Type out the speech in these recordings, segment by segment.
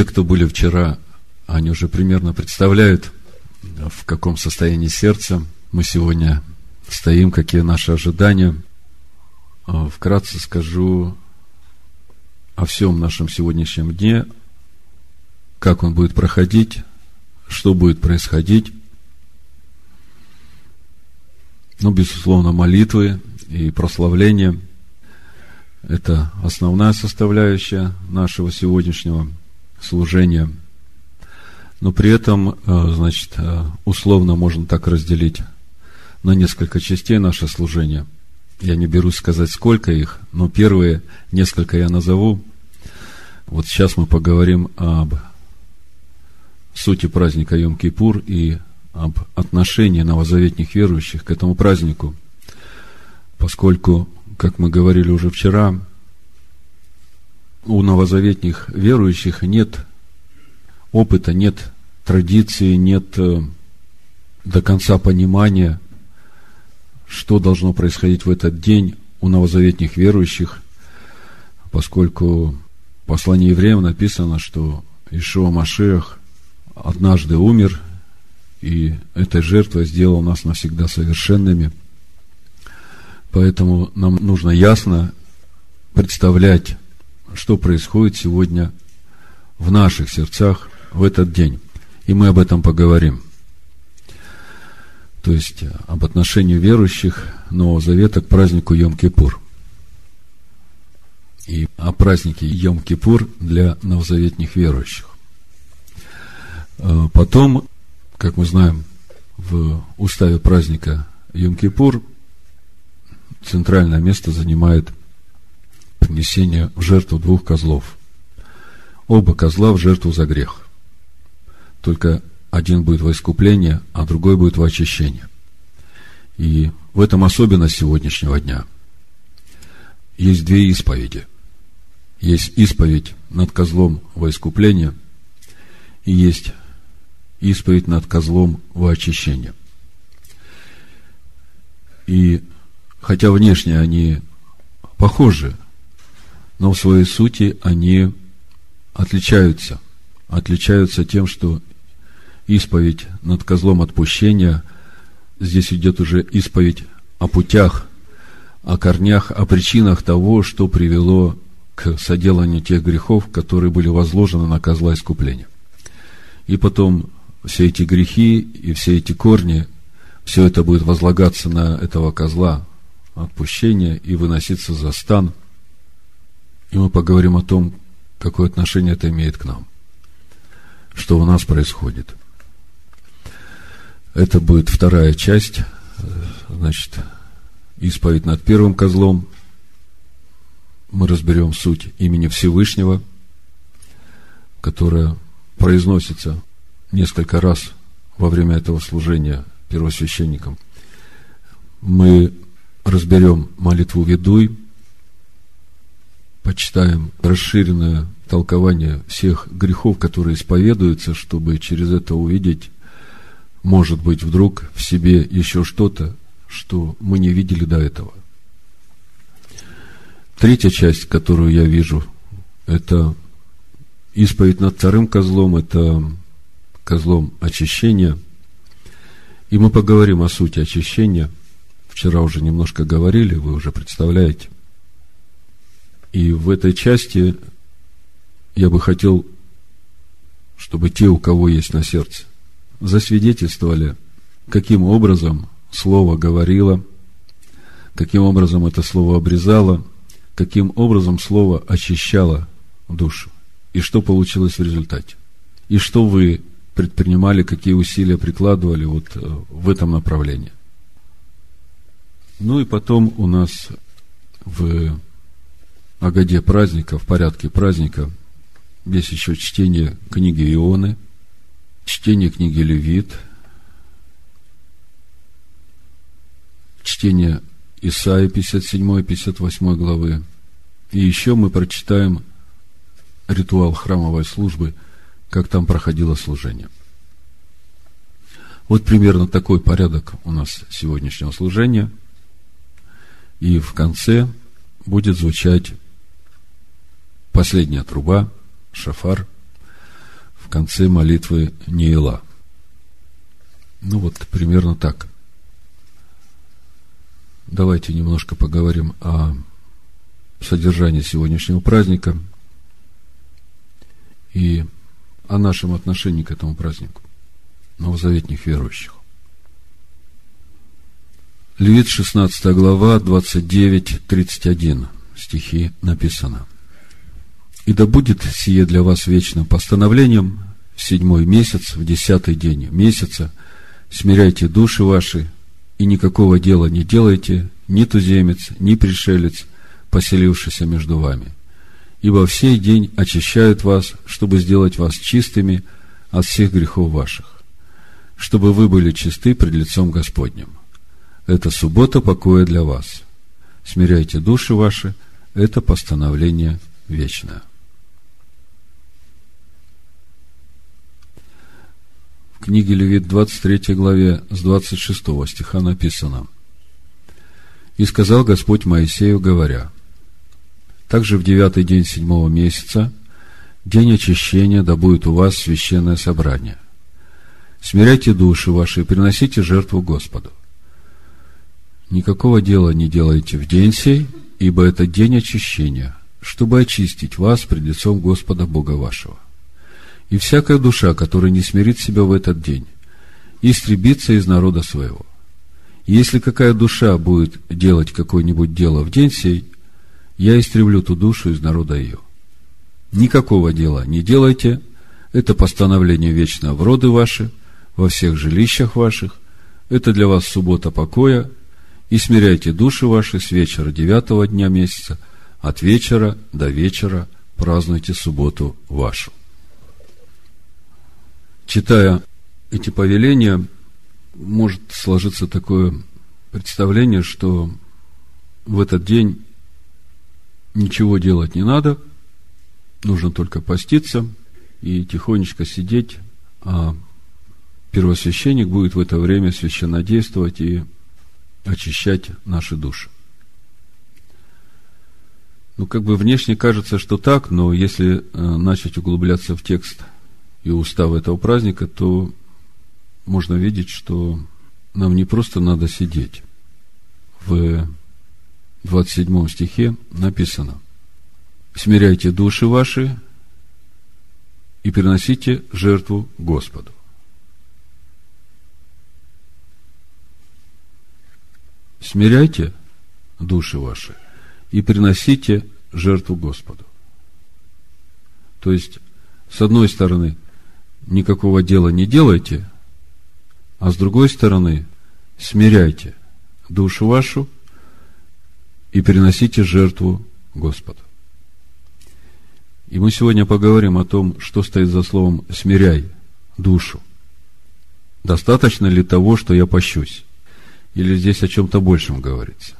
те, кто были вчера, они уже примерно представляют, в каком состоянии сердца мы сегодня стоим, какие наши ожидания. А, вкратце скажу о всем нашем сегодняшнем дне, как он будет проходить, что будет происходить. Ну, безусловно, молитвы и прославление – это основная составляющая нашего сегодняшнего служения. Но при этом, э, значит, э, условно можно так разделить на несколько частей наше служение. Я не берусь сказать, сколько их, но первые несколько я назову. Вот сейчас мы поговорим об сути праздника Йом-Кипур и об отношении новозаветних верующих к этому празднику, поскольку, как мы говорили уже вчера, у новозаветних верующих нет опыта, нет традиции, нет э, до конца понимания, что должно происходить в этот день у новозаветних верующих, поскольку в послании евреям написано, что Ишуа Машех однажды умер, и этой жертвой сделал нас навсегда совершенными. Поэтому нам нужно ясно представлять, что происходит сегодня в наших сердцах в этот день. И мы об этом поговорим. То есть об отношении верующих Нового Завета к празднику Йом-Кипур. И о празднике Йом-Кипур для новозаветних верующих. Э, потом, как мы знаем, в уставе праздника Йом-Кипур центральное место занимает принесение в жертву двух козлов. Оба козла в жертву за грех. Только один будет во искупление, а другой будет во очищение. И в этом особенность сегодняшнего дня. Есть две исповеди. Есть исповедь над козлом во искупление, и есть исповедь над козлом во очищение. И хотя внешне они похожи, но в своей сути они отличаются. Отличаются тем, что исповедь над козлом отпущения, здесь идет уже исповедь о путях, о корнях, о причинах того, что привело к соделанию тех грехов, которые были возложены на козла искупления. И потом все эти грехи и все эти корни, все это будет возлагаться на этого козла отпущения и выноситься за стан. И мы поговорим о том, какое отношение это имеет к нам. Что у нас происходит. Это будет вторая часть, значит, исповедь над первым козлом. Мы разберем суть имени Всевышнего, которая произносится несколько раз во время этого служения первосвященником. Мы разберем молитву «Ведуй», почитаем расширенное толкование всех грехов, которые исповедуются, чтобы через это увидеть, может быть, вдруг в себе еще что-то, что мы не видели до этого. Третья часть, которую я вижу, это исповедь над вторым козлом, это козлом очищения. И мы поговорим о сути очищения. Вчера уже немножко говорили, вы уже представляете. И в этой части я бы хотел, чтобы те, у кого есть на сердце, засвидетельствовали, каким образом Слово говорило, каким образом это Слово обрезало, каким образом Слово очищало душу, и что получилось в результате. И что вы предпринимали, какие усилия прикладывали вот э, в этом направлении. Ну и потом у нас в Агаде праздника, в порядке праздника, есть еще чтение книги Ионы, чтение книги Левит, чтение Исаии 57-58 главы. И еще мы прочитаем ритуал храмовой службы – как там проходило служение. Вот примерно такой порядок у нас сегодняшнего служения. И в конце будет звучать последняя труба, шафар, конце молитвы Неила. Ну вот, примерно так. Давайте немножко поговорим о содержании сегодняшнего праздника и о нашем отношении к этому празднику, новозаветних верующих. Левит 16 глава, 29-31 стихи написано. «И да будет сие для вас вечным постановлением в седьмой месяц, в десятый день месяца, смиряйте души ваши, и никакого дела не делайте, ни туземец, ни пришелец, поселившийся между вами. Ибо в сей день очищают вас, чтобы сделать вас чистыми от всех грехов ваших, чтобы вы были чисты пред лицом Господним. Это суббота покоя для вас. Смиряйте души ваши, это постановление вечное. Книге Левит 23 главе с 26 стиха написано «И сказал Господь Моисею, говоря, также в девятый день седьмого месяца, день очищения, да будет у вас священное собрание. Смиряйте души ваши и приносите жертву Господу. Никакого дела не делайте в день сей, ибо это день очищения, чтобы очистить вас пред лицом Господа Бога вашего. И всякая душа, которая не смирит себя в этот день, истребится из народа своего. Если какая душа будет делать какое-нибудь дело в день сей, я истреблю ту душу из народа ее. Никакого дела не делайте, это постановление вечное в роды ваши, во всех жилищах ваших, это для вас суббота покоя, и смиряйте души ваши с вечера девятого дня месяца, от вечера до вечера празднуйте субботу вашу. Читая эти повеления, может сложиться такое представление, что в этот день ничего делать не надо, нужно только поститься и тихонечко сидеть, а первосвященник будет в это время священнодействовать и очищать наши души. Ну, как бы внешне кажется, что так, но если э, начать углубляться в текст и устав этого праздника, то можно видеть, что нам не просто надо сидеть. В 27 стихе написано «Смиряйте души ваши и приносите жертву Господу». смиряйте души ваши и приносите жертву Господу. То есть, с одной стороны, никакого дела не делайте, а с другой стороны, смиряйте душу вашу и приносите жертву Господу. И мы сегодня поговорим о том, что стоит за словом «смиряй душу». Достаточно ли того, что я пощусь? Или здесь о чем-то большем говорится?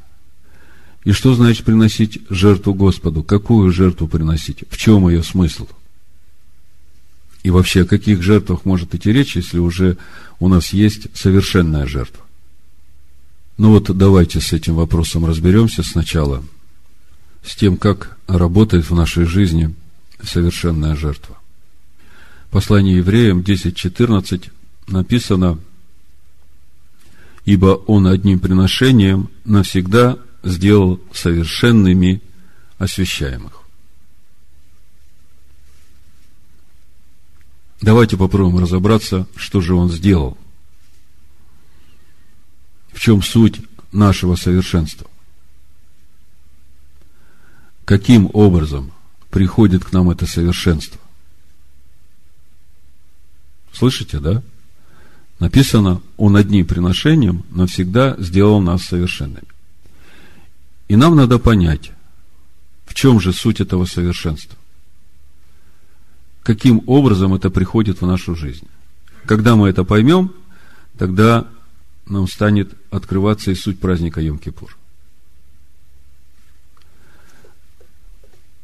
И что значит приносить жертву Господу? Какую жертву приносить? В чем ее смысл? И вообще, о каких жертвах может идти речь, если уже у нас есть совершенная жертва? Ну вот давайте с этим вопросом разберемся сначала, с тем, как работает в нашей жизни совершенная жертва. Послание евреям 10.14 написано – ибо Он одним приношением навсегда сделал совершенными освящаемых. Давайте попробуем разобраться, что же Он сделал. В чем суть нашего совершенства? Каким образом приходит к нам это совершенство? Слышите, да? Написано, Он одним приношением навсегда сделал нас совершенными. И нам надо понять, в чем же суть этого совершенства. Каким образом это приходит в нашу жизнь. Когда мы это поймем, тогда нам станет открываться и суть праздника Йом-Кипур.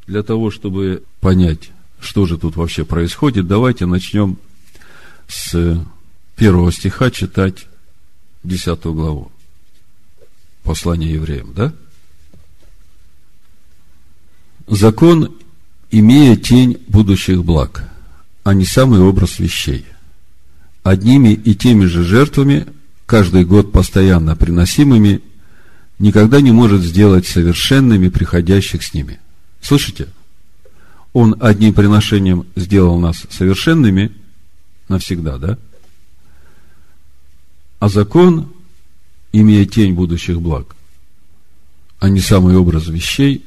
Для того, чтобы понять, что же тут вообще происходит, давайте начнем с первого стиха читать десятую главу послания евреям, да? Закон, имея тень будущих благ, а не самый образ вещей. Одними и теми же жертвами, каждый год постоянно приносимыми, никогда не может сделать совершенными приходящих с ними. Слышите? Он одним приношением сделал нас совершенными навсегда, да? А закон, имея тень будущих благ, а не самый образ вещей,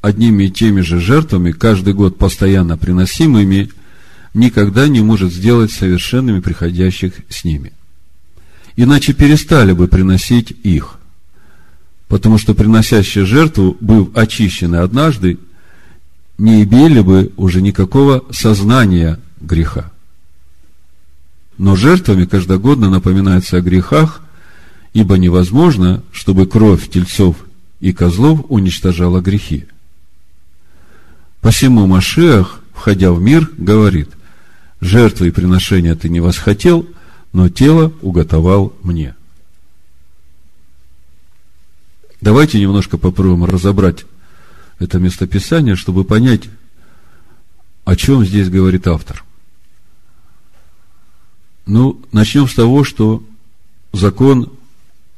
одними и теми же жертвами, каждый год постоянно приносимыми, никогда не может сделать совершенными приходящих с ними. Иначе перестали бы приносить их. Потому что приносящие жертву, быв очищены однажды, не имели бы уже никакого сознания греха. Но жертвами каждогодно напоминается о грехах, ибо невозможно, чтобы кровь тельцов и козлов уничтожала грехи. Посему Машиах, входя в мир, говорит, жертвы и приношения ты не восхотел, но тело уготовал мне. Давайте немножко попробуем разобрать это местописание, чтобы понять, о чем здесь говорит автор. Ну, начнем с того, что закон,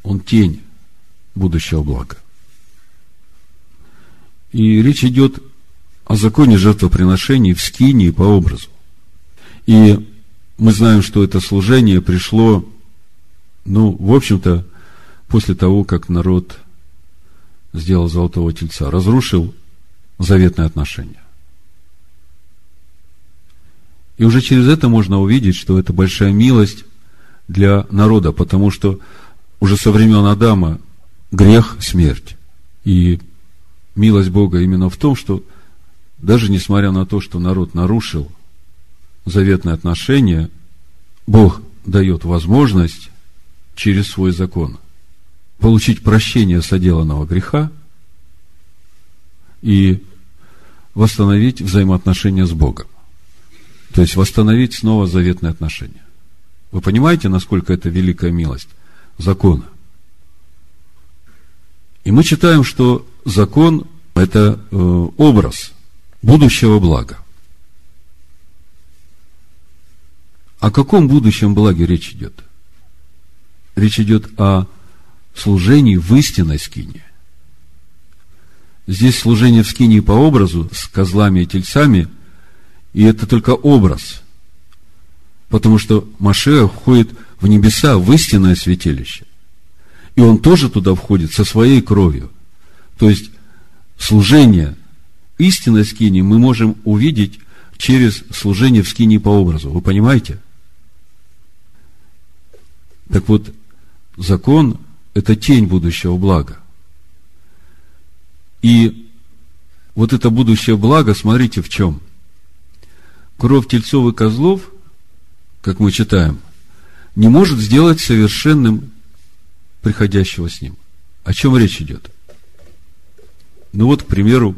он тень будущего блага. И речь идет о законе жертвоприношений в скинии по образу. И мы знаем, что это служение пришло, ну, в общем-то, после того, как народ сделал золотого тельца, разрушил заветные отношения. И уже через это можно увидеть, что это большая милость для народа, потому что уже со времен Адама грех – смерть. И милость Бога именно в том, что даже несмотря на то, что народ нарушил заветные отношения, Бог дает возможность через свой закон получить прощение соделанного греха и восстановить взаимоотношения с Богом. То есть восстановить снова заветные отношения. Вы понимаете, насколько это великая милость закона? И мы читаем, что закон – это э, образ будущего блага. О каком будущем благе речь идет? Речь идет о служении в истинной скине. Здесь служение в скине по образу с козлами и тельцами, и это только образ. Потому что Машея входит в небеса, в истинное святилище. И он тоже туда входит со своей кровью. То есть служение истинной скини мы можем увидеть через служение в скине по образу. Вы понимаете? Так вот, закон это тень будущего блага. И вот это будущее благо, смотрите в чем. Кровь тельцов и козлов, как мы читаем, не может сделать совершенным приходящего с ним. О чем речь идет? Ну вот, к примеру,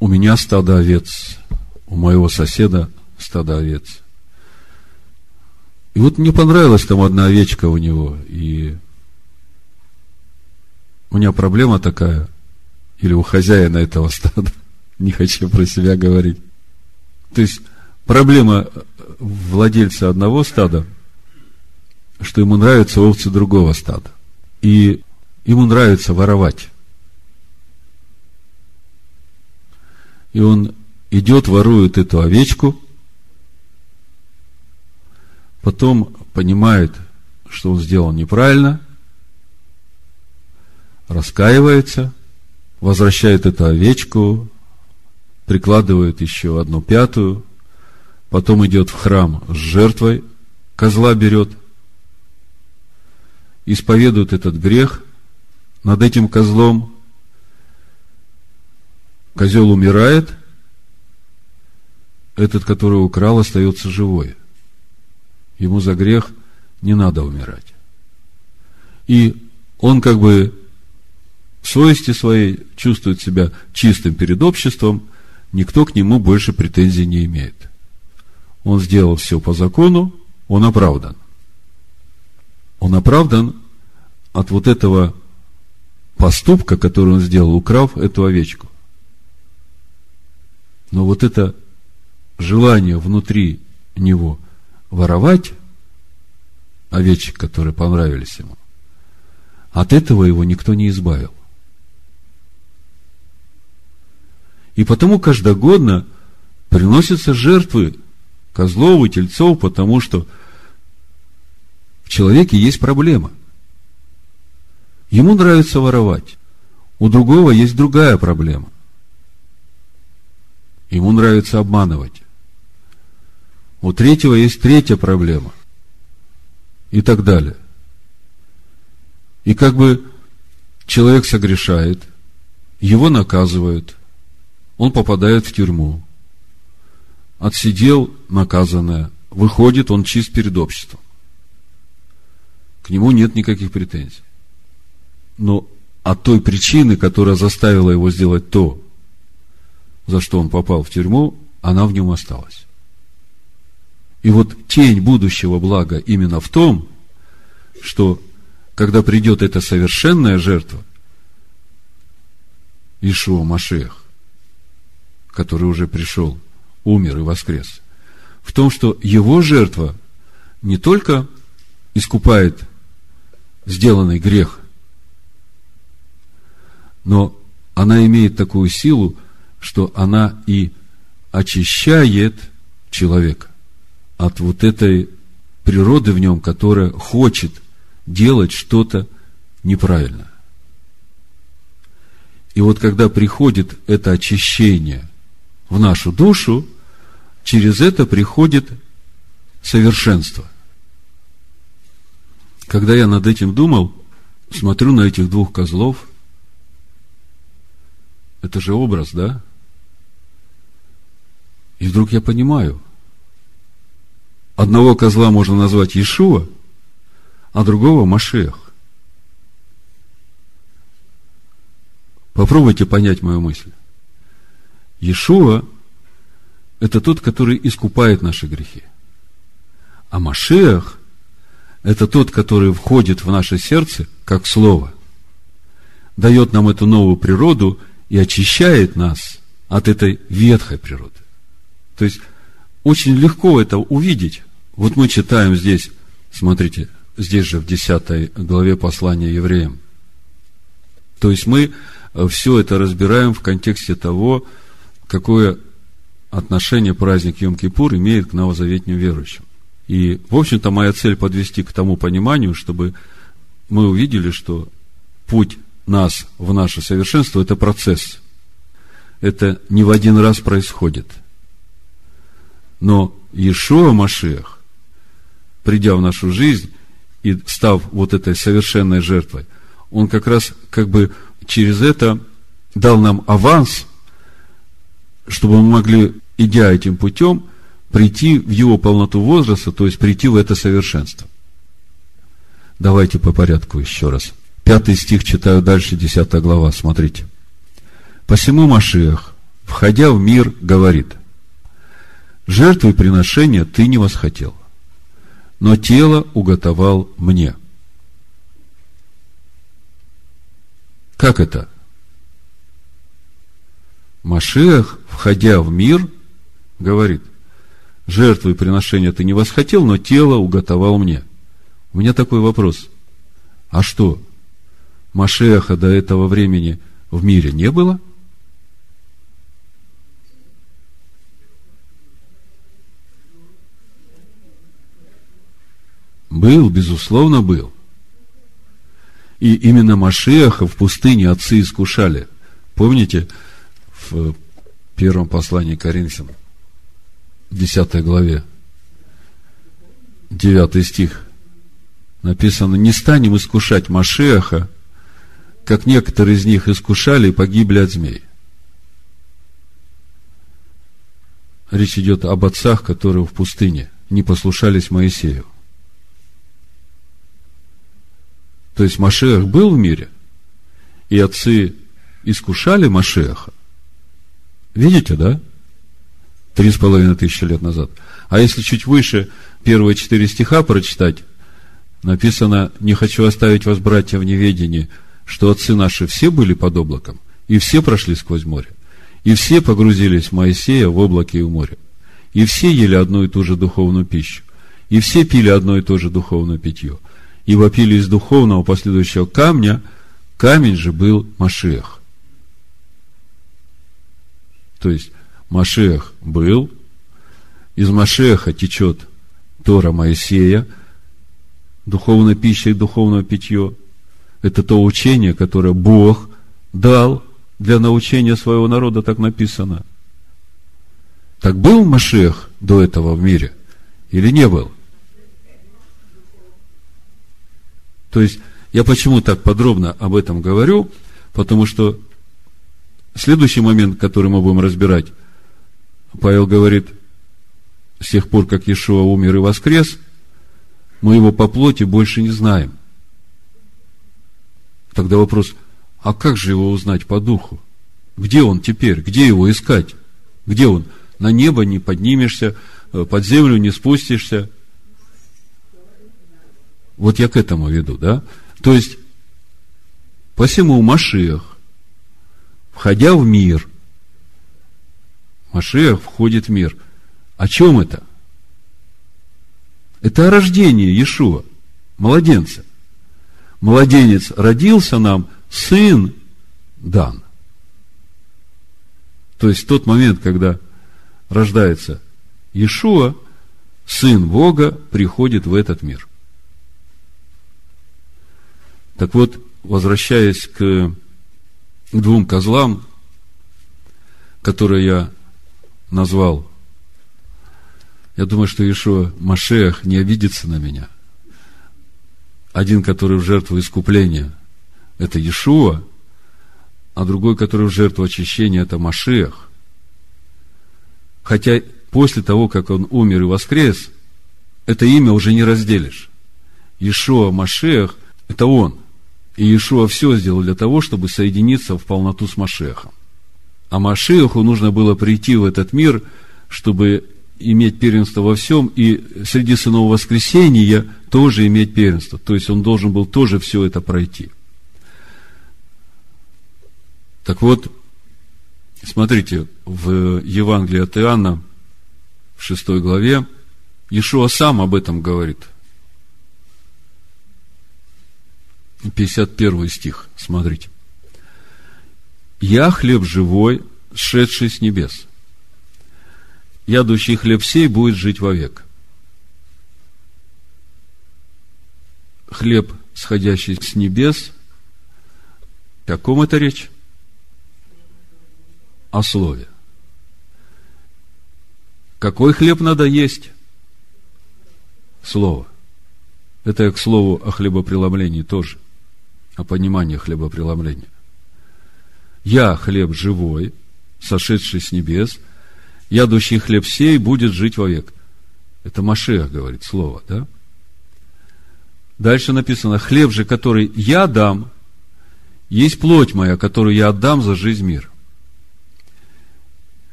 у меня стадо овец, у моего соседа стадо овец. И вот мне понравилась там одна овечка у него, и у меня проблема такая, или у хозяина этого стада, не хочу про себя говорить. То есть, проблема владельца одного стада, что ему нравятся овцы другого стада. И ему нравится воровать. И он идет, ворует эту овечку, потом понимает, что он сделал неправильно – раскаивается, возвращает эту овечку, прикладывает еще одну пятую, потом идет в храм с жертвой, козла берет, исповедует этот грех над этим козлом, козел умирает, этот, который украл, остается живой. Ему за грех не надо умирать. И он как бы в совести своей чувствует себя чистым перед обществом, никто к нему больше претензий не имеет. Он сделал все по закону, он оправдан. Он оправдан от вот этого поступка, который он сделал, украв эту овечку. Но вот это желание внутри него воровать овечек, которые понравились ему, от этого его никто не избавил. И потому каждогодно приносятся жертвы козлов и тельцов, потому что в человеке есть проблема. Ему нравится воровать. У другого есть другая проблема. Ему нравится обманывать. У третьего есть третья проблема. И так далее. И как бы человек согрешает, его наказывают, он попадает в тюрьму, отсидел наказанное, выходит, он чист перед обществом. К нему нет никаких претензий. Но от той причины, которая заставила его сделать то, за что он попал в тюрьму, она в нем осталась. И вот тень будущего блага именно в том, что когда придет эта совершенная жертва, Ишуа Машех, который уже пришел, умер и воскрес, в том, что его жертва не только искупает сделанный грех, но она имеет такую силу, что она и очищает человека от вот этой природы в нем, которая хочет делать что-то неправильно. И вот когда приходит это очищение в нашу душу, через это приходит совершенство. Когда я над этим думал, смотрю на этих двух козлов, это же образ, да? И вдруг я понимаю, одного козла можно назвать Иешуа, а другого Машех. Попробуйте понять мою мысль. Иешуа – это тот, который искупает наши грехи. А Машех – это тот, который входит в наше сердце, как Слово, дает нам эту новую природу и очищает нас от этой ветхой природы. То есть, очень легко это увидеть. Вот мы читаем здесь, смотрите, здесь же в 10 главе послания евреям. То есть, мы э, все это разбираем в контексте того, какое отношение праздник Йом-Кипур имеет к новозаветним верующим. И, в общем-то, моя цель подвести к тому пониманию, чтобы мы увидели, что путь нас в наше совершенство – это процесс. Это не в один раз происходит. Но Иешуа Машех, придя в нашу жизнь и став вот этой совершенной жертвой, он как раз как бы через это дал нам аванс чтобы мы могли, идя этим путем, прийти в его полноту возраста, то есть прийти в это совершенство. Давайте по порядку еще раз. Пятый стих читаю дальше, десятая глава, смотрите. «Посему Машиах, входя в мир, говорит, жертвы приношения ты не восхотел, но тело уготовал мне». Как это? Машех, входя в мир, говорит, жертвы приношения ты не восхотел, но тело уготовал мне. У меня такой вопрос. А что, Машеха до этого времени в мире не было? Был, безусловно, был. И именно Машеха в пустыне отцы искушали. Помните, в первом послании Коринфянам, 10 главе, 9 стих, написано, не станем искушать Машеха, как некоторые из них искушали и погибли от змей. Речь идет об отцах, которые в пустыне не послушались Моисею. То есть Машех был в мире, и отцы искушали Машеха, Видите, да? Три с половиной тысячи лет назад. А если чуть выше первые четыре стиха прочитать, написано, не хочу оставить вас, братья, в неведении, что отцы наши все были под облаком, и все прошли сквозь море, и все погрузились в Моисея в облаке и в море. И все ели одну и ту же духовную пищу. И все пили одно и то же духовное питье. И вопили из духовного последующего камня, камень же был Машех. То есть, Машех был, из Машеха течет Тора Моисея, духовная пища и духовное питье. Это то учение, которое Бог дал для научения своего народа, так написано. Так был Машех до этого в мире или не был? То есть, я почему так подробно об этом говорю? Потому что следующий момент, который мы будем разбирать, Павел говорит, с тех пор, как Иешуа умер и воскрес, мы его по плоти больше не знаем. Тогда вопрос, а как же его узнать по духу? Где он теперь? Где его искать? Где он? На небо не поднимешься, э, под землю не спустишься. Вот я к этому веду, да? То есть, посему Машиах, входя в мир, Машиах входит в мир. О чем это? Это о рождении Иешуа, младенца. Младенец родился нам, сын дан. То есть тот момент, когда рождается Иешуа, сын Бога приходит в этот мир. Так вот, возвращаясь к двум козлам, которые я назвал, я думаю, что Ишуа Машех не обидится на меня. Один, который в жертву искупления, это Иешуа, а другой, который в жертву очищения, это Машех. Хотя после того, как он умер и воскрес, это имя уже не разделишь. Иешуа Машех – это он. И Иешуа все сделал для того, чтобы соединиться в полноту с Машехом. А Машеху нужно было прийти в этот мир, чтобы иметь первенство во всем, и среди сынов воскресения тоже иметь первенство. То есть он должен был тоже все это пройти. Так вот, смотрите, в Евангелии от Иоанна, в шестой главе, Иешуа сам об этом говорит. 51 стих, смотрите. «Я хлеб живой, шедший с небес. Ядущий хлеб сей будет жить вовек». Хлеб, сходящий с небес, о ком это речь? О слове. Какой хлеб надо есть? Слово. Это к слову о хлебопреломлении тоже, о понимании хлебопреломления. Я хлеб живой, сошедший с небес, ядущий хлеб сей будет жить вовек. Это Машех говорит слово, да? Дальше написано, хлеб же, который я дам, есть плоть моя, которую я отдам за жизнь мир.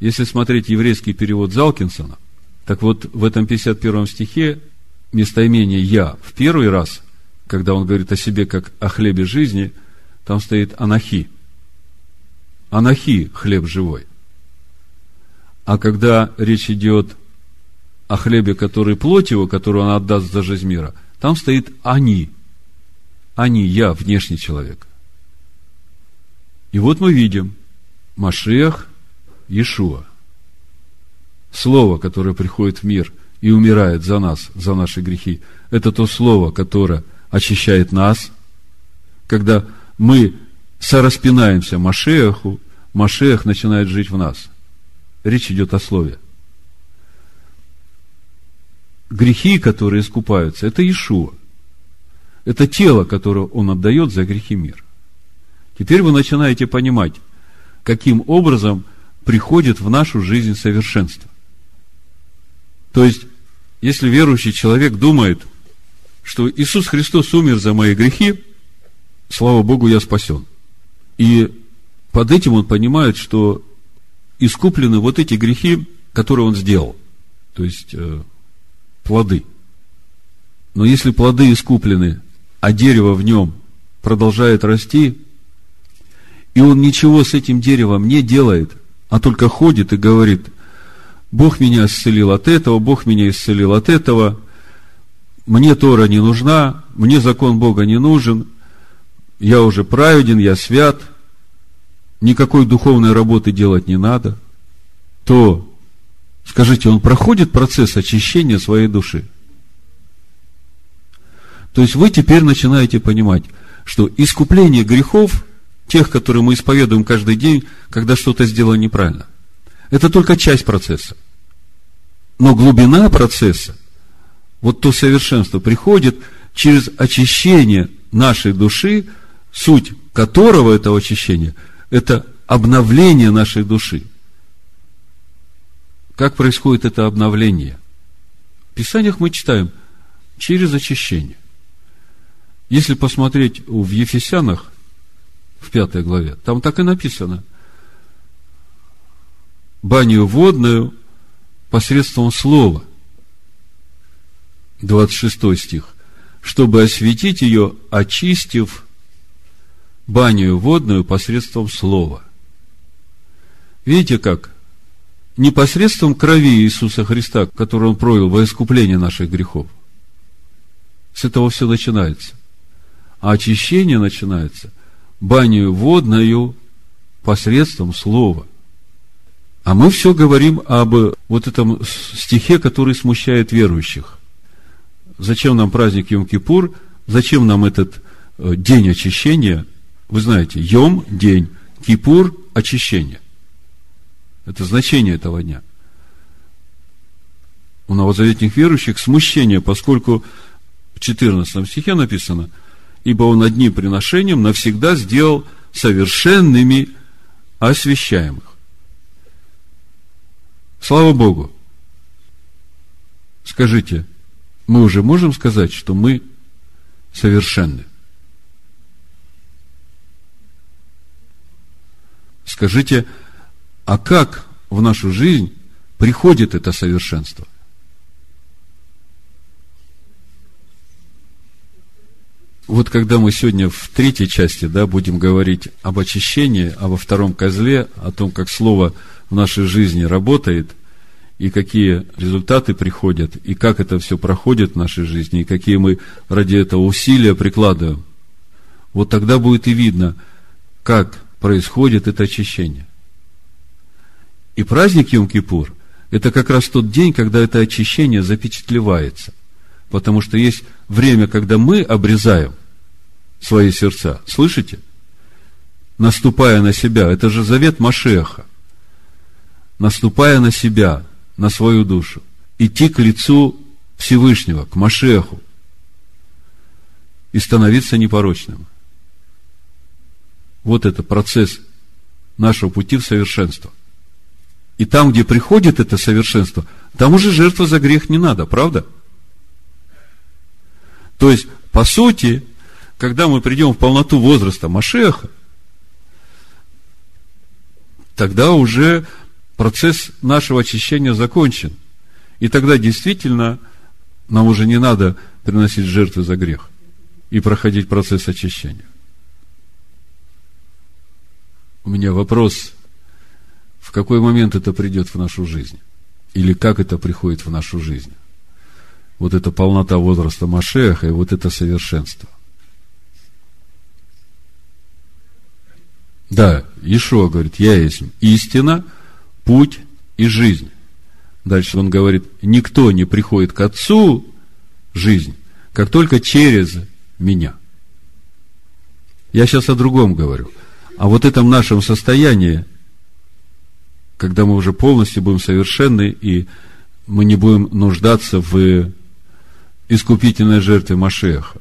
Если смотреть еврейский перевод Залкинсона, так вот в этом 51 стихе местоимение «я» в первый раз, когда он говорит о себе как о хлебе жизни – там стоит анахи. Анахи – хлеб живой. А когда речь идет о хлебе, который плоть его, которую он отдаст за жизнь мира, там стоит они. Они, я, внешний человек. И вот мы видим Машех, Иешуа. Слово, которое приходит в мир и умирает за нас, за наши грехи, это то слово, которое очищает нас, когда мы сораспинаемся Машеху, Машех начинает жить в нас. Речь идет о слове. Грехи, которые искупаются, это Ишуа. Это тело, которое он отдает за грехи мира. Теперь вы начинаете понимать, каким образом приходит в нашу жизнь совершенство. То есть, если верующий человек думает, что Иисус Христос умер за мои грехи, слава Богу, я спасен. И под этим он понимает, что искуплены вот эти грехи, которые он сделал. То есть, э, плоды. Но если плоды искуплены, а дерево в нем продолжает расти, и он ничего с этим деревом не делает, а только ходит и говорит, Бог меня исцелил от этого, Бог меня исцелил от этого, мне Тора не нужна, мне закон Бога не нужен, я уже праведен, я свят, никакой духовной работы делать не надо, то, скажите, он проходит процесс очищения своей души. То есть вы теперь начинаете понимать, что искупление грехов, тех, которые мы исповедуем каждый день, когда что-то сделано неправильно, это только часть процесса. Но глубина процесса, вот то совершенство приходит через очищение нашей души, суть которого этого очищения – это обновление нашей души. Как происходит это обновление? В Писаниях мы читаем через очищение. Если посмотреть в Ефесянах, в пятой главе, там так и написано – баню водную посредством слова. 26 стих. Чтобы осветить ее, очистив баню водную посредством слова. Видите как? Не посредством крови Иисуса Христа, которую Он пролил во искупление наших грехов. С этого все начинается. А очищение начинается баню водную посредством слова – а мы все говорим об вот этом стихе, который смущает верующих. Зачем нам праздник Йом-Кипур? Зачем нам этот э, день очищения? Вы знаете, Йом – день, Кипур – очищение. Это значение этого дня. У новозаветных верующих смущение, поскольку в 14 стихе написано, ибо он одним приношением навсегда сделал совершенными освящаемых. Слава Богу. Скажите, мы уже можем сказать, что мы совершенны? Скажите, а как в нашу жизнь приходит это совершенство? Вот когда мы сегодня в третьей части да, будем говорить об очищении, а во втором козле, о том, как Слово – в нашей жизни работает, и какие результаты приходят, и как это все проходит в нашей жизни, и какие мы ради этого усилия прикладываем, вот тогда будет и видно, как происходит это очищение. И праздник Йом-Кипур – это как раз тот день, когда это очищение запечатлевается. Потому что есть время, когда мы обрезаем свои сердца. Слышите? Наступая на себя. Это же завет Машеха – наступая на себя, на свою душу, идти к лицу Всевышнего, к Машеху и становиться непорочным. Вот это процесс нашего пути в совершенство. И там, где приходит это совершенство, там уже жертва за грех не надо, правда? То есть, по сути, когда мы придем в полноту возраста Машеха, тогда уже процесс нашего очищения закончен. И тогда действительно нам уже не надо приносить жертвы за грех и проходить процесс очищения. У меня вопрос, в какой момент это придет в нашу жизнь? Или как это приходит в нашу жизнь? Вот эта полнота возраста Машеха и вот это совершенство. Да, Ишуа говорит, я есть истина – путь и жизнь. Дальше он говорит, никто не приходит к Отцу, жизнь, как только через меня. Я сейчас о другом говорю. А вот этом нашем состоянии, когда мы уже полностью будем совершенны, и мы не будем нуждаться в искупительной жертве Машеха.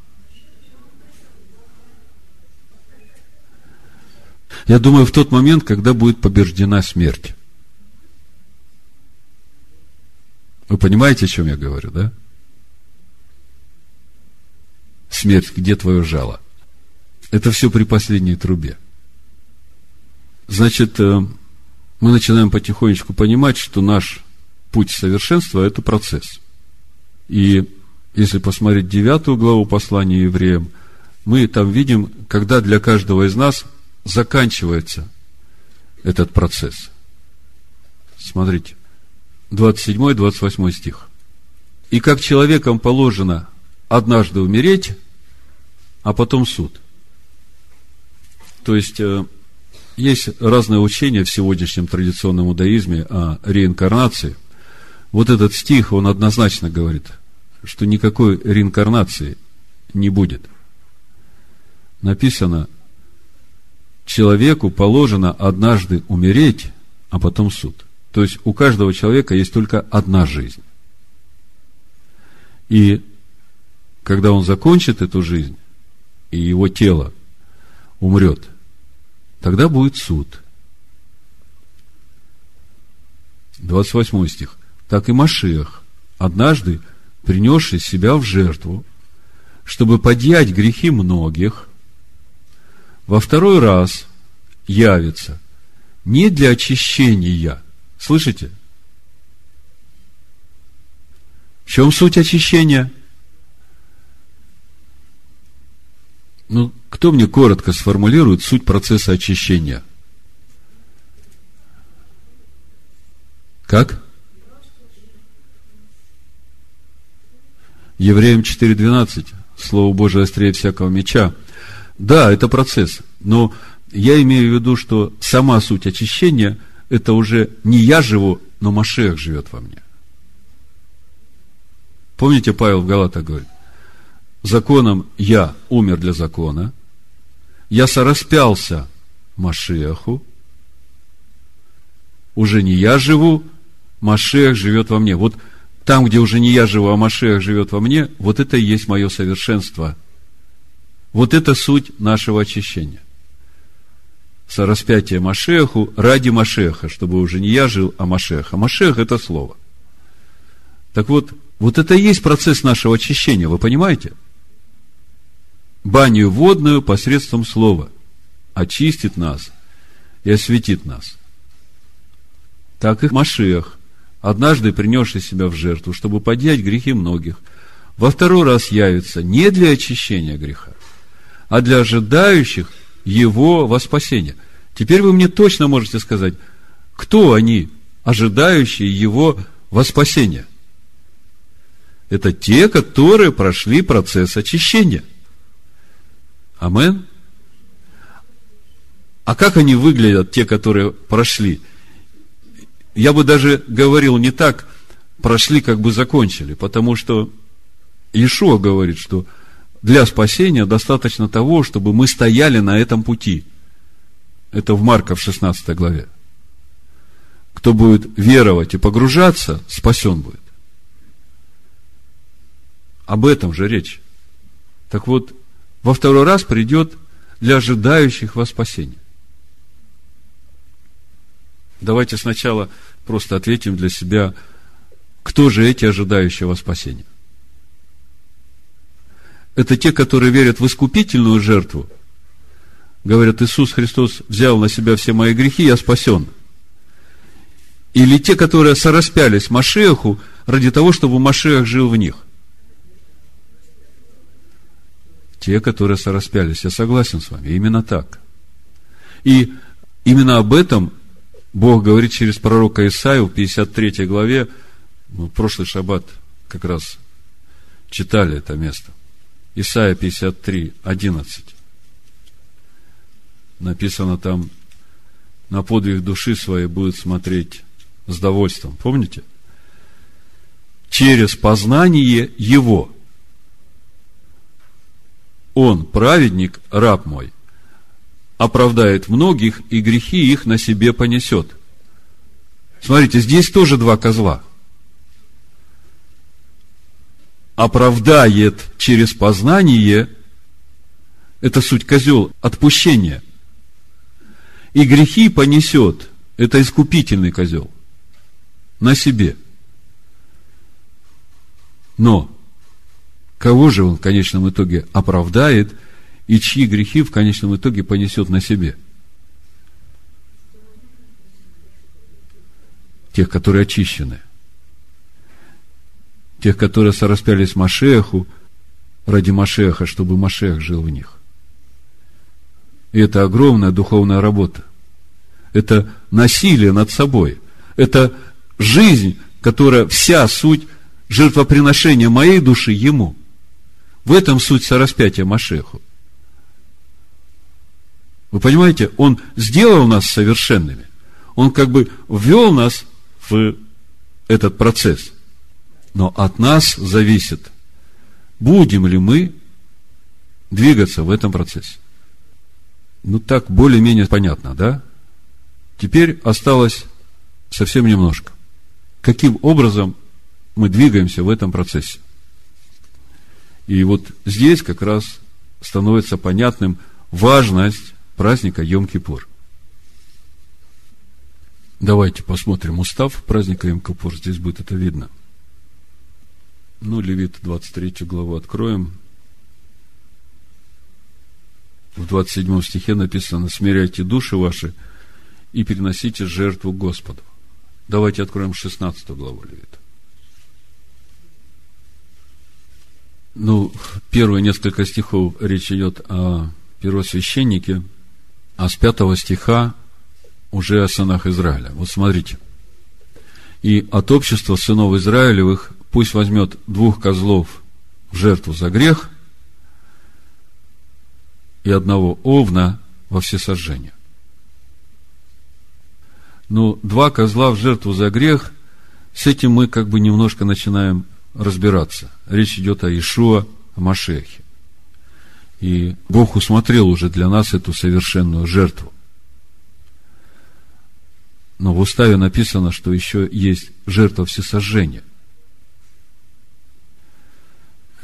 Я думаю, в тот момент, когда будет побеждена смерть. Вы понимаете, о чем я говорю, да? Смерть, где твое жало? Это все при последней трубе. Значит, э, мы начинаем потихонечку понимать, что наш путь совершенства – это процесс. И если посмотреть девятую главу послания евреям, мы там видим, когда для каждого из нас заканчивается этот процесс. Смотрите, 27-28 стих. И как человекам положено однажды умереть, а потом суд. То есть, э, есть разные учения в сегодняшнем традиционном иудаизме о реинкарнации. Вот этот стих, он однозначно говорит, что никакой реинкарнации не будет. Написано, человеку положено однажды умереть, а потом суд. То есть у каждого человека есть только одна жизнь. И когда он закончит эту жизнь, и его тело умрет, тогда будет суд. 28 стих. Так и Машиах, однажды принесший себя в жертву, чтобы подъять грехи многих, во второй раз явится не для очищения, Слышите? В чем суть очищения? Ну, кто мне коротко сформулирует суть процесса очищения? Как? Евреям 4.12. Слово Божие острее всякого меча. Да, это процесс. Но я имею в виду, что сама суть очищения – это уже не я живу, но Машех живет во мне. Помните, Павел в Галатах говорит, законом я умер для закона, я сораспялся Машеху, уже не я живу, Машех живет во мне. Вот там, где уже не я живу, а Машех живет во мне, вот это и есть мое совершенство. Вот это суть нашего очищения сораспятие Машеху ради Машеха, чтобы уже не я жил, а Машех. А Машех – это слово. Так вот, вот это и есть процесс нашего очищения, вы понимаете? Баню водную посредством слова очистит нас и осветит нас. Так и Машех, однажды принесший себя в жертву, чтобы поднять грехи многих, во второй раз явится не для очищения греха, а для ожидающих – его во спасение. Теперь вы мне точно можете сказать, кто они, ожидающие его во спасение? Это те, которые прошли процесс очищения. Амен. А как они выглядят, те, которые прошли? Я бы даже говорил не так, прошли, как бы закончили, потому что Ишуа говорит, что для спасения достаточно того, чтобы мы стояли на этом пути. Это в Марка в 16 главе. Кто будет веровать и погружаться, спасен будет. Об этом же речь. Так вот, во второй раз придет для ожидающих во спасение. Давайте сначала просто ответим для себя, кто же эти ожидающие во спасение это те, которые верят в искупительную жертву. Говорят, Иисус Христос взял на себя все мои грехи, я спасен. Или те, которые сораспялись Машеху ради того, чтобы Машех жил в них. Те, которые сораспялись. Я согласен с вами. Именно так. И именно об этом Бог говорит через пророка Исаию в 53 главе. Мы в прошлый шаббат как раз читали это место – Исайя 53, 11. Написано там, на подвиг души своей будет смотреть с довольством. Помните? Через познание Его. Он, праведник, раб мой, оправдает многих, и грехи их на себе понесет. Смотрите, здесь тоже два козла – оправдает через познание, это суть козел, отпущение. И грехи понесет, это искупительный козел, на себе. Но кого же он в конечном итоге оправдает и чьи грехи в конечном итоге понесет на себе? Тех, которые очищены тех, которые сораспялись Машеху, ради Машеха, чтобы Машех жил в них. И это огромная духовная работа. Это насилие над собой. Это жизнь, которая вся суть жертвоприношения моей души Ему. В этом суть сораспятия Машеху. Вы понимаете, Он сделал нас совершенными. Он как бы ввел нас в этот процесс. Но от нас зависит, будем ли мы двигаться в этом процессе. Ну, так более-менее понятно, да? Теперь осталось совсем немножко. Каким образом мы двигаемся в этом процессе? И вот здесь как раз становится понятным важность праздника Йом-Кипур. Давайте посмотрим устав праздника Йом-Кипур. Здесь будет это видно. Ну, Левит 23 главу откроем. В 27 стихе написано, смиряйте души ваши и переносите жертву Господу. Давайте откроем 16 главу Левита. Ну, первые несколько стихов речь идет о первосвященнике, а с пятого стиха уже о сынах Израиля. Вот смотрите. И от общества сынов Израилевых пусть возьмет двух козлов в жертву за грех и одного овна во всесожжение. Ну, два козла в жертву за грех, с этим мы как бы немножко начинаем разбираться. Речь идет о Ишуа, о Машехе. И Бог усмотрел уже для нас эту совершенную жертву. Но в уставе написано, что еще есть жертва всесожжения.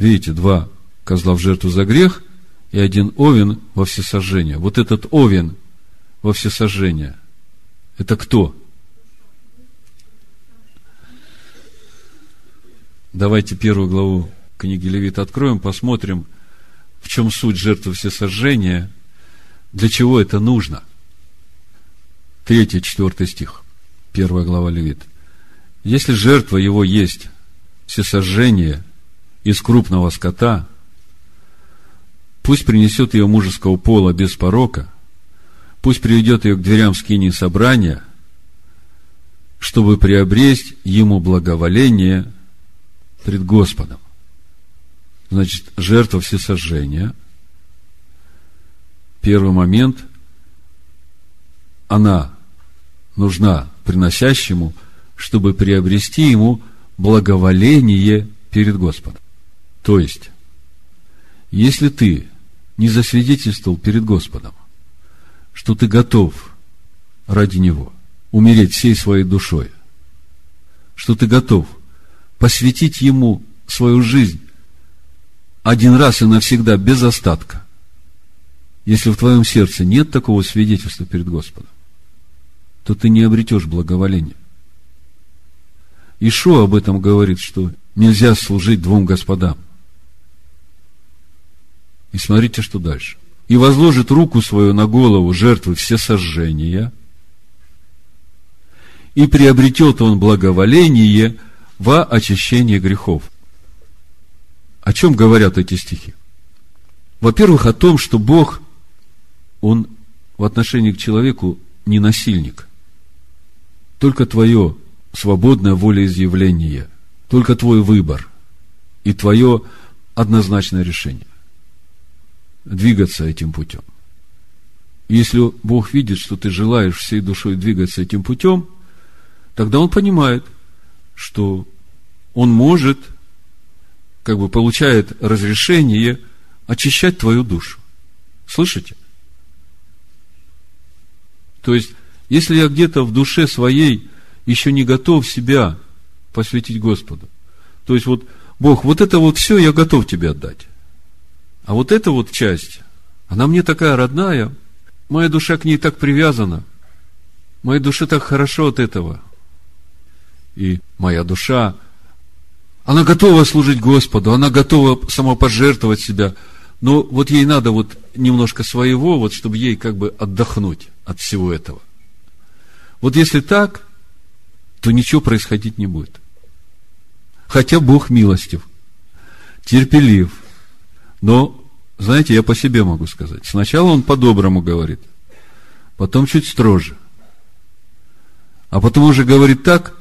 Видите, два козла в жертву за грех и один овен во всесожжение. Вот этот овен во всесожжение, это кто? Давайте первую главу книги Левит откроем, посмотрим, в чем суть жертвы всесожжения, для чего это нужно. Третий, четвертый стих, первая глава Левит. Если жертва его есть всесожжение из крупного скота, пусть принесет ее мужеского пола без порока, пусть приведет ее к дверям скини собрания, чтобы приобрести ему благоволение – пред Господом. Значит, жертва всесожжения. Первый момент, она нужна приносящему, чтобы приобрести ему благоволение перед Господом. То есть, если ты не засвидетельствовал перед Господом, что ты готов ради Него умереть всей своей душой, что ты готов – посвятить Ему свою жизнь один раз и навсегда, без остатка, если в твоем сердце нет такого свидетельства перед Господом, то ты не обретешь благоволения. Ишо об этом говорит, что нельзя служить двум господам. И смотрите, что дальше. И возложит руку свою на голову жертвы все сожжения, и приобретет он благоволение – во очищение грехов. О чем говорят эти стихи? Во-первых, о том, что Бог, Он в отношении к человеку не насильник. Только твое свободное волеизъявление, только твой выбор и твое однозначное решение двигаться этим путем. Если Бог видит, что ты желаешь всей душой двигаться этим путем, тогда Он понимает – что он может, как бы получает разрешение очищать твою душу. Слышите? То есть, если я где-то в душе своей еще не готов себя посвятить Господу, то есть вот, Бог, вот это вот все я готов тебе отдать. А вот эта вот часть, она мне такая родная, моя душа к ней так привязана, моей душе так хорошо от этого – и моя душа, она готова служить Господу, она готова самопожертвовать себя, но вот ей надо вот немножко своего, вот чтобы ей как бы отдохнуть от всего этого. Вот если так, то ничего происходить не будет. Хотя Бог милостив, терпелив, но, знаете, я по себе могу сказать. Сначала Он по-доброму говорит, потом чуть строже, а потом уже говорит так,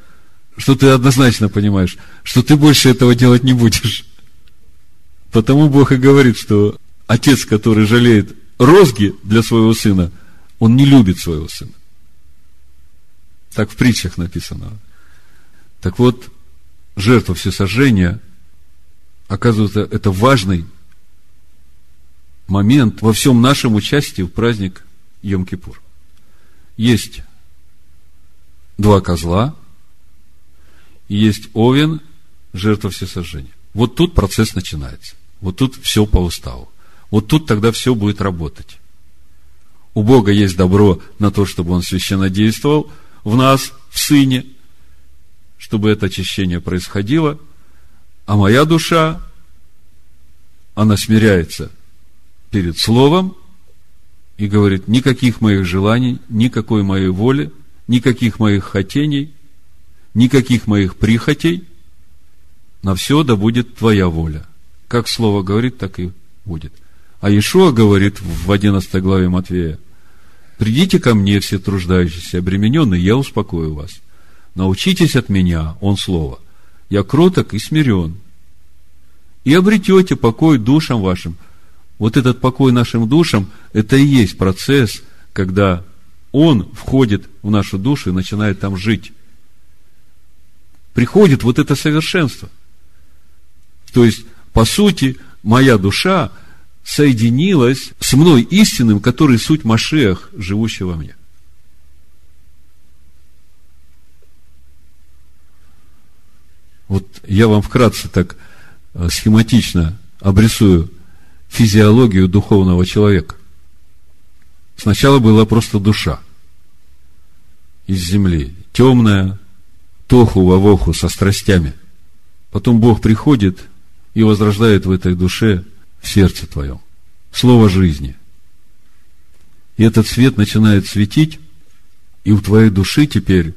что ты однозначно понимаешь, что ты больше этого делать не будешь. Потому Бог и говорит, что отец, который жалеет розги для своего сына, он не любит своего сына. Так в притчах написано. Так вот, жертва всесожжения, оказывается, это важный момент во всем нашем участии в праздник Йом-Кипур. Есть два козла, есть овен, жертва всесожжения. Вот тут процесс начинается. Вот тут все по уставу. Вот тут тогда все будет работать. У Бога есть добро на то, чтобы Он священно действовал в нас, в Сыне, чтобы это очищение происходило. А моя душа, она смиряется перед Словом и говорит, никаких моих желаний, никакой моей воли, никаких моих хотений, никаких моих прихотей, на все да будет Твоя воля. Как Слово говорит, так и будет. А Иешуа говорит в 11 главе Матвея, «Придите ко мне, все труждающиеся, обремененные, я успокою вас. Научитесь от меня, он Слово. Я кроток и смирен. И обретете покой душам вашим». Вот этот покой нашим душам, это и есть процесс, когда он входит в нашу душу и начинает там жить. Приходит вот это совершенство. То есть, по сути, моя душа соединилась с мной истинным, который суть Машех, живущий во мне. Вот я вам вкратце так э, схематично обрисую физиологию духовного человека. Сначала была просто душа из земли, темная, тоху вовоху со страстями. Потом Бог приходит и возрождает в этой душе в сердце твоем. Слово жизни. И этот свет начинает светить, и у твоей души теперь...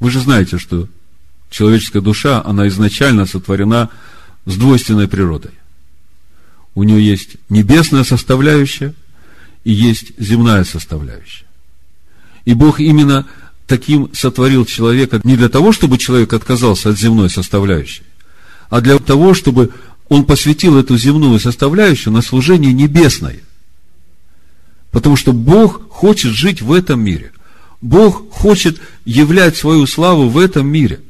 Вы же знаете, что человеческая душа, она изначально сотворена с двойственной природой. У нее есть небесная составляющая и есть земная составляющая. И Бог именно таким сотворил человека не для того, чтобы человек отказался от земной составляющей, а для того, чтобы он посвятил эту земную составляющую на служение небесное. Потому что Бог хочет жить в этом мире. Бог хочет являть свою славу в этом мире.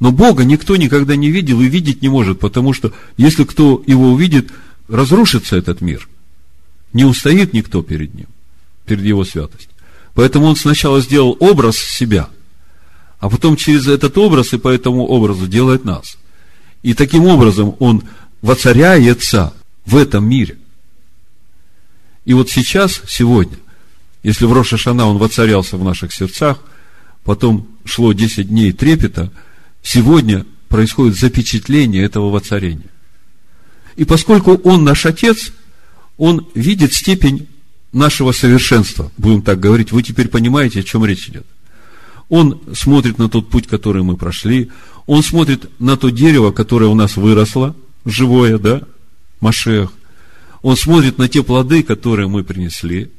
Но Бога никто никогда не видел и видеть не может, потому что если кто его увидит, разрушится этот мир. Не устоит никто перед ним, перед его святостью. Поэтому он сначала сделал образ себя, а потом через этот образ и по этому образу делает нас. И таким образом он воцаряется в этом мире. И вот сейчас, сегодня, если в Рошашана он воцарялся в наших сердцах, потом шло 10 дней трепета, сегодня происходит запечатление этого воцарения. И поскольку он наш Отец, он видит степень нашего совершенства, будем так говорить, вы теперь понимаете, о чем речь идет. Он смотрит на тот путь, который мы прошли, он смотрит на то дерево, которое у нас выросло, живое, да, Машех. Он смотрит на те плоды, которые мы принесли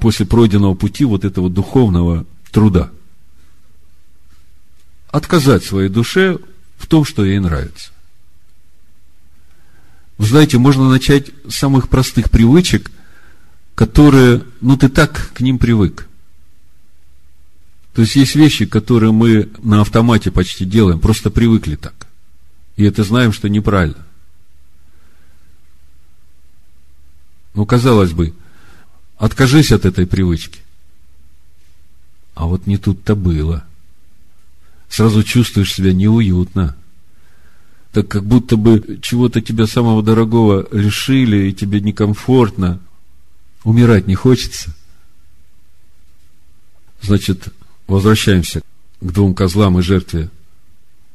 после пройденного пути вот этого духовного труда. Отказать своей душе в том, что ей нравится. Вы знаете, можно начать с самых простых привычек, которые, ну, ты так к ним привык. То есть есть вещи, которые мы на автомате почти делаем, просто привыкли так. И это знаем, что неправильно. Ну, казалось бы, откажись от этой привычки. А вот не тут-то было. Сразу чувствуешь себя неуютно. Так как будто бы чего-то тебя самого дорогого лишили, и тебе некомфортно. Умирать не хочется. Значит, возвращаемся к двум козлам и жертве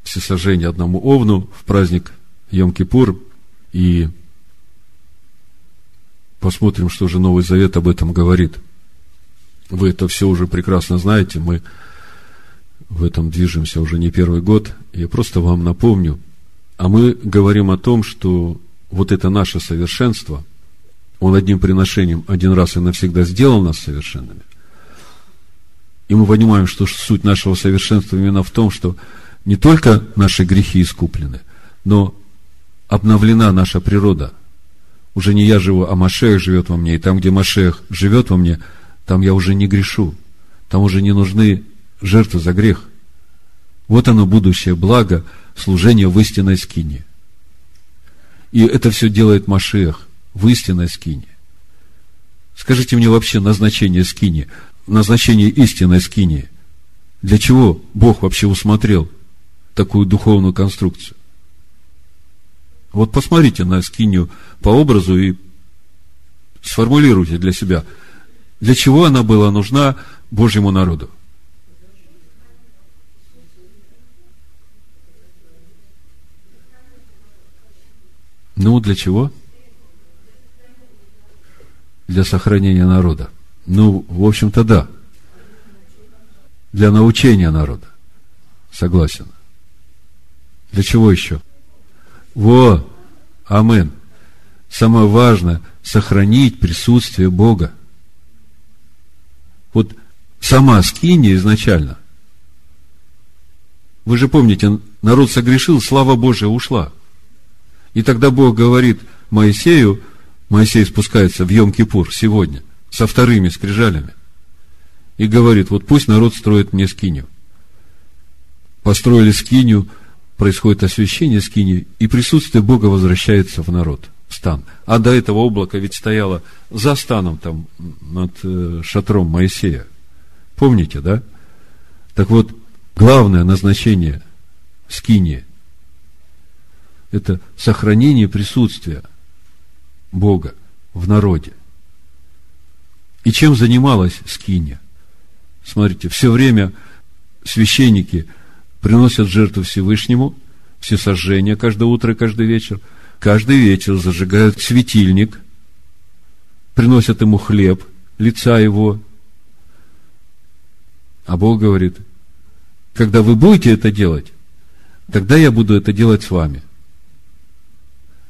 всесожжения одному овну в праздник Йом-Кипур и посмотрим, что же Новый Завет об этом говорит. Вы это все уже прекрасно знаете, мы в этом движемся уже не первый год. Я просто вам напомню, а мы говорим о том, что вот это наше совершенство, он одним приношением один раз и навсегда сделал нас совершенными. И мы понимаем, что суть нашего совершенства именно в том, что не только наши грехи искуплены, но обновлена наша природа. Уже не я живу, а Машех живет во мне. И там, где Машех живет во мне, там я уже не грешу. Там уже не нужны жертвы за грех. Вот оно будущее благо служения в истинной скине. И это все делает Машех в истинной скине. Скажите мне вообще назначение скини, назначение истинной скини. Для чего Бог вообще усмотрел такую духовную конструкцию? Вот посмотрите на скинию по образу и сформулируйте для себя, для чего она была нужна Божьему народу. Ну, для чего? Для сохранения народа. Ну, в общем-то, да. Для научения народа. Согласен. Для чего еще? Во! Амен. Самое важное – сохранить присутствие Бога. Вот сама скиния изначально. Вы же помните, народ согрешил, слава Божия ушла. И тогда Бог говорит Моисею, Моисей спускается в Йом-Кипур сегодня, со вторыми скрижалями, и говорит, вот пусть народ строит мне скинию. Построили скинию, происходит освящение скинии, и присутствие Бога возвращается в народ, в стан. А до этого облако ведь стояло за станом, там, над э, шатром Моисея. Помните, да? Так вот, главное назначение скинии это сохранение присутствия Бога в народе. И чем занималась Скиния? Смотрите, все время священники приносят жертву Всевышнему, все сожжения каждое утро и каждый вечер. Каждый вечер зажигают светильник, приносят ему хлеб, лица его. А Бог говорит, когда вы будете это делать, тогда я буду это делать с вами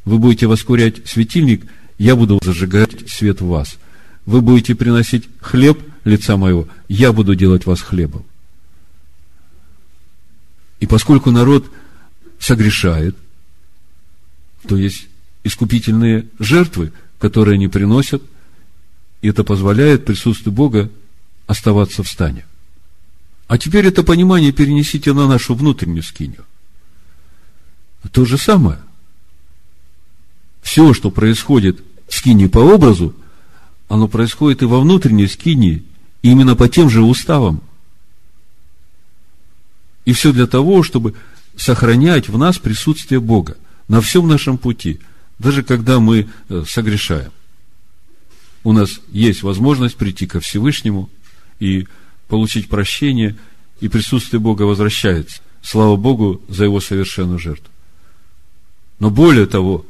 вы будете воскурять светильник, я буду зажигать свет в вас. Вы будете приносить хлеб лица моего, я буду делать вас хлебом. И поскольку народ согрешает, то есть искупительные жертвы, которые они приносят, и это позволяет присутствию Бога оставаться в стане. А теперь это понимание перенесите на нашу внутреннюю скинию. То же самое все, что происходит в скине по образу, оно происходит и во внутренней скине, именно по тем же уставам. И все для того, чтобы сохранять в нас присутствие Бога на всем нашем пути, даже когда мы э, согрешаем. У нас есть возможность прийти ко Всевышнему и получить прощение, и присутствие Бога возвращается. Слава Богу за Его совершенную жертву. Но более того,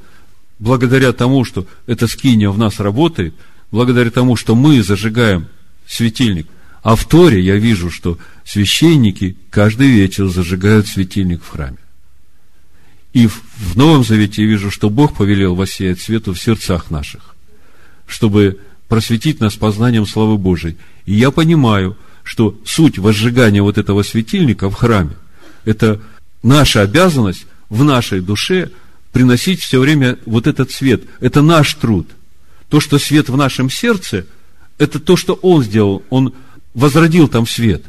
благодаря тому, что эта скиния в нас работает, благодаря тому, что мы зажигаем светильник, а в Торе я вижу, что священники каждый вечер зажигают светильник в храме. И в Новом Завете я вижу, что Бог повелел воссиять свету в сердцах наших, чтобы просветить нас познанием славы Божией. И я понимаю, что суть возжигания вот этого светильника в храме – это наша обязанность в нашей душе – приносить все время вот этот свет. Это наш труд. То, что свет в нашем сердце, это то, что Он сделал. Он возродил там свет.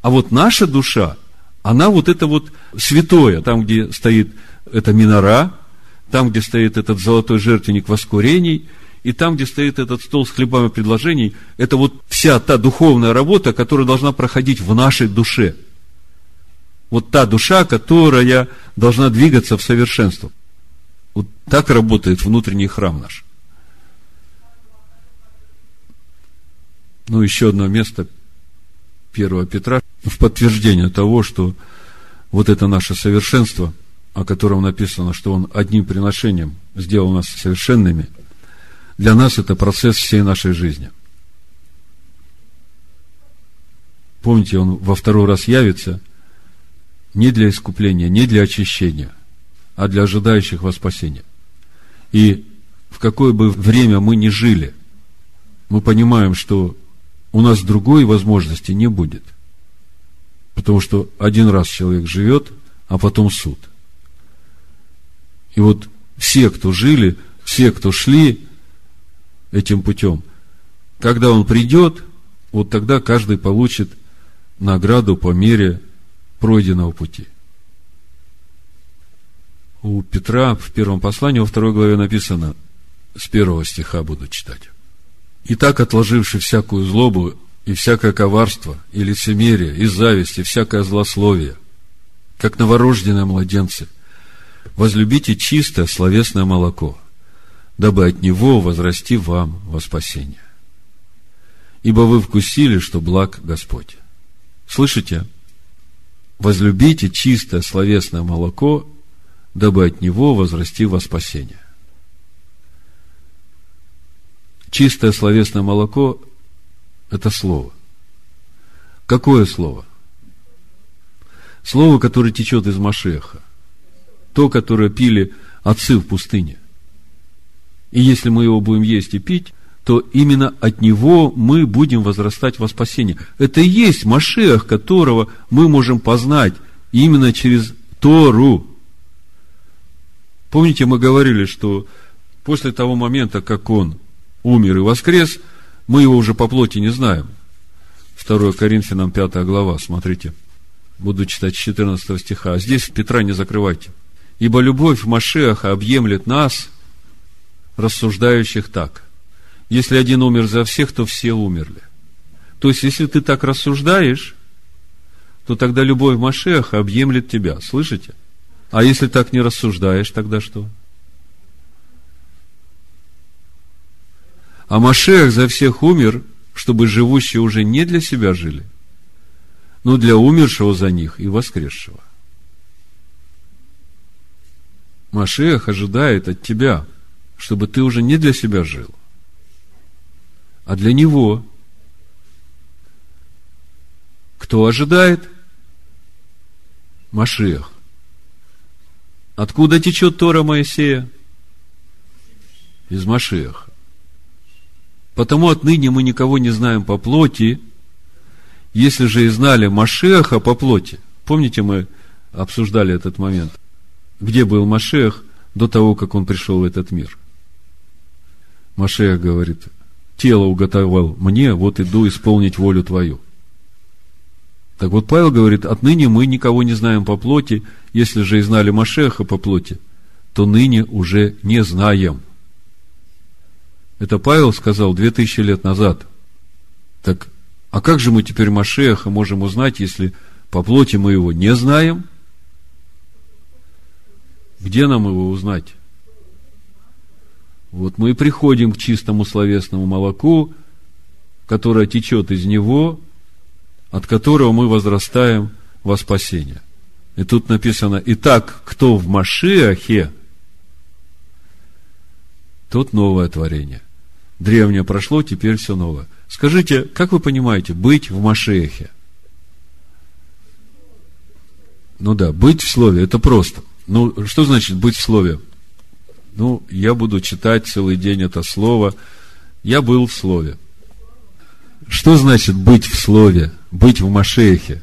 А вот наша душа, она вот это вот святое, там, где стоит эта минора, там, где стоит этот золотой жертвенник воскурений, и там, где стоит этот стол с хлебами предложений, это вот вся та духовная работа, которая должна проходить в нашей душе – вот та душа, которая должна двигаться в совершенство. Вот так работает внутренний храм наш. Ну, еще одно место 1 Петра в подтверждение того, что вот это наше совершенство, о котором написано, что Он одним приношением сделал нас совершенными, для нас это процесс всей нашей жизни. Помните, Он во второй раз явится – не для искупления, не для очищения, а для ожидающих во спасение. И в какое бы время мы ни жили, мы понимаем, что у нас другой возможности не будет. Потому что один раз человек живет, а потом суд. И вот все, кто жили, все, кто шли этим путем, когда он придет, вот тогда каждый получит награду по мере пройденного пути. У Петра в первом послании, во второй главе написано, с первого стиха буду читать. «Итак, отложивши всякую злобу и всякое коварство, и лицемерие, и зависть, и всякое злословие, как новорожденные младенцы, возлюбите чистое словесное молоко, дабы от него возрасти вам во спасение. Ибо вы вкусили, что благ Господь. Слышите? Возлюбите чистое словесное молоко, дабы от него возрасти во спасение. Чистое словесное молоко – это слово. Какое слово? Слово, которое течет из Машеха. То, которое пили отцы в пустыне. И если мы его будем есть и пить, то именно от него мы будем возрастать во спасение. Это и есть Машех, которого мы можем познать именно через Тору. Помните, мы говорили, что после того момента, как он умер и воскрес, мы его уже по плоти не знаем. 2 Коринфянам 5 глава, смотрите. Буду читать 14 стиха. А здесь Петра не закрывайте. Ибо любовь Машеха объемлет нас, рассуждающих так. Если один умер за всех, то все умерли. То есть, если ты так рассуждаешь, то тогда любовь Машеха объемлет тебя. Слышите? А если так не рассуждаешь, тогда что? А Машех за всех умер, чтобы живущие уже не для себя жили, но для умершего за них и воскресшего. Машех ожидает от тебя, чтобы ты уже не для себя жил, а для него. Кто ожидает? Машех. Откуда течет Тора Моисея? Из Машеха. Потому отныне мы никого не знаем по плоти, если же и знали Машеха по плоти. Помните, мы обсуждали этот момент. Где был Машех до того, как он пришел в этот мир? Машех говорит, тело уготовал мне, вот иду исполнить волю твою. Так вот, Павел говорит, отныне мы никого не знаем по плоти, если же и знали Машеха по плоти, то ныне уже не знаем – это Павел сказал две тысячи лет назад. Так, а как же мы теперь Машеха можем узнать, если по плоти мы его не знаем? Где нам его узнать? Вот мы и приходим к чистому словесному молоку, которое течет из него, от которого мы возрастаем во спасение. И тут написано, итак, кто в Машиахе, тот новое творение – древнее прошло, теперь все новое. Скажите, как вы понимаете, быть в Машехе? Ну да, быть в слове, это просто. Ну, что значит быть в слове? Ну, я буду читать целый день это слово. Я был в слове. Что значит быть в слове? Быть в Машехе?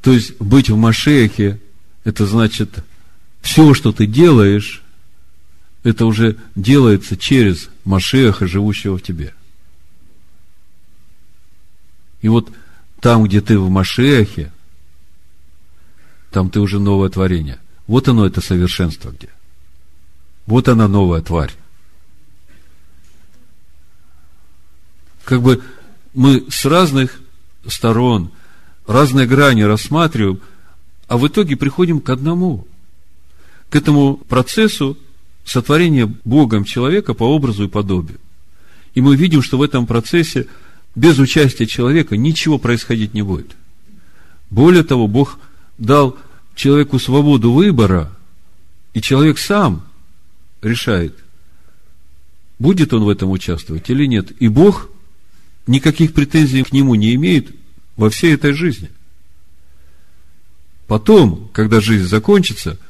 То есть, быть в Машехе, это значит, все, что ты делаешь, это уже делается через Машеха, живущего в тебе. И вот там, где ты в Машехе, там ты уже новое творение. Вот оно, это совершенство где. Вот она новая тварь. Как бы мы с разных сторон, разные грани рассматриваем, а в итоге приходим к одному, к этому процессу сотворение Богом человека по образу и подобию. И мы видим, что в этом процессе без участия человека ничего происходить не будет. Более того, Бог дал человеку свободу выбора, и человек сам решает, будет он в этом участвовать или нет. И Бог никаких претензий к нему не имеет во всей этой жизни. Потом, когда жизнь закончится –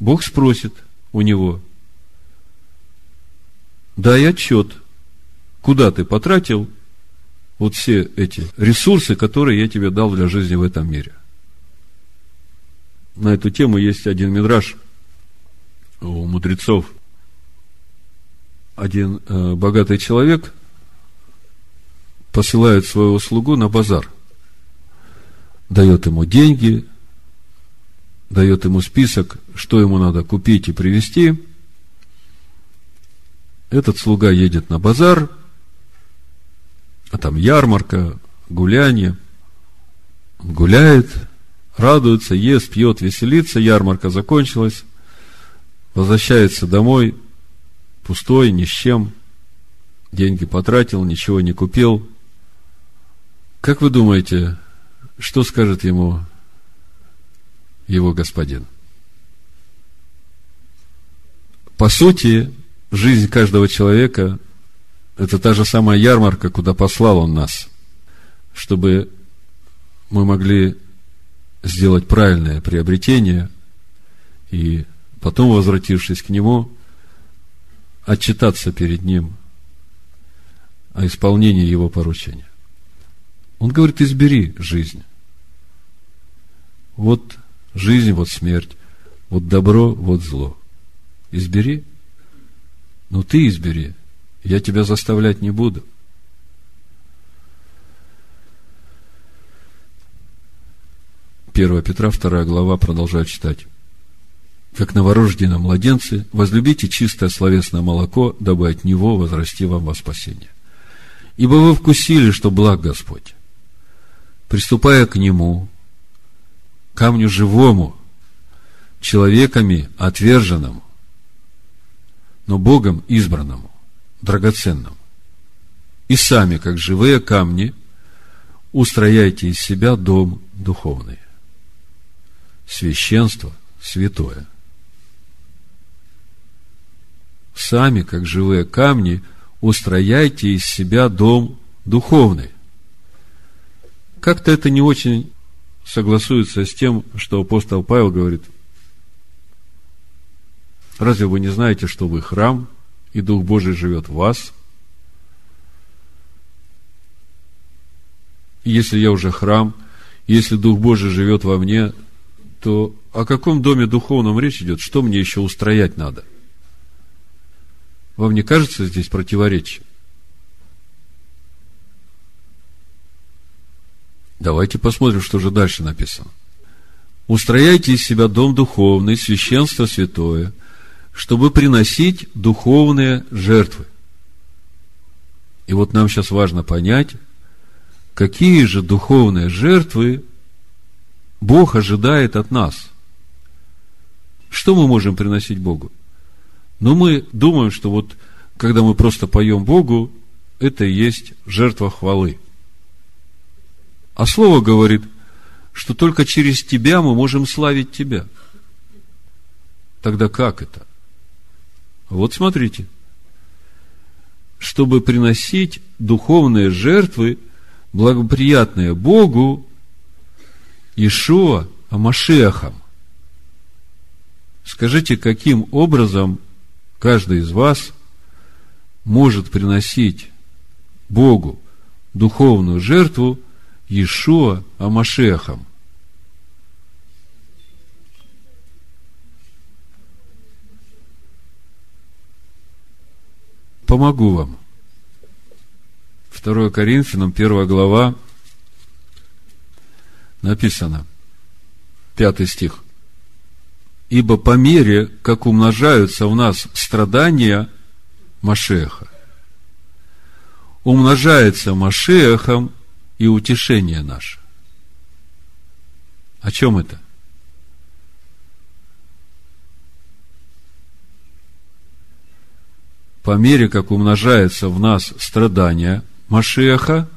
Бог спросит у него, дай отчет, куда ты потратил вот все эти ресурсы, которые я тебе дал для жизни в этом мире. На эту тему есть один мидраж у мудрецов. Один э, богатый человек посылает своего слугу на базар. Дает ему деньги, дает ему список, что ему надо купить и привезти. Этот слуга едет на базар, а там ярмарка, гуляние. Гуляет, радуется, ест, пьет, веселится, ярмарка закончилась, возвращается домой, пустой, ни с чем, деньги потратил, ничего не купил. Как вы думаете, что скажет ему его господин? По сути, жизнь каждого человека – это та же самая ярмарка, куда послал он нас, чтобы мы могли сделать правильное приобретение и потом, возвратившись к нему, отчитаться перед ним о исполнении его поручения. Он говорит, избери жизнь. Вот жизнь, вот смерть, вот добро, вот зло. Избери. Ну, ты избери. Я тебя заставлять не буду. 1 Петра, 2 глава, продолжаю читать. Как новорожденные младенцы, возлюбите чистое словесное молоко, дабы от него возрасти вам во спасение. Ибо вы вкусили, что благ Господь. Приступая к нему, камню живому, человеками отверженному, но Богом избранному, драгоценному. И сами, как живые камни, устрояйте из себя дом духовный священство святое. Сами, как живые камни, устрояйте из себя дом духовный. Как-то это не очень согласуется с тем, что апостол Павел говорит. Разве вы не знаете, что вы храм, и Дух Божий живет в вас? если я уже храм, если Дух Божий живет во мне, то о каком доме духовном речь идет? Что мне еще устроять надо? Вам не кажется здесь противоречие? Давайте посмотрим, что же дальше написано. Устрояйте из себя дом духовный, священство святое, чтобы приносить духовные жертвы. И вот нам сейчас важно понять, какие же духовные жертвы Бог ожидает от нас. Что мы можем приносить Богу? Ну, мы думаем, что вот, когда мы просто поем Богу, это и есть жертва хвалы. А Слово говорит, что только через тебя мы можем славить тебя. Тогда как это? Вот смотрите. Чтобы приносить духовные жертвы, благоприятные Богу, Ишуа Амашехом. Скажите, каким образом каждый из вас может приносить Богу духовную жертву Ишуа Амашехом? Помогу вам. 2 Коринфянам, 1 глава, написано, пятый стих. Ибо по мере, как умножаются у нас страдания Машеха, умножается Машехом и утешение наше. О чем это? По мере, как умножается в нас страдания Машеха,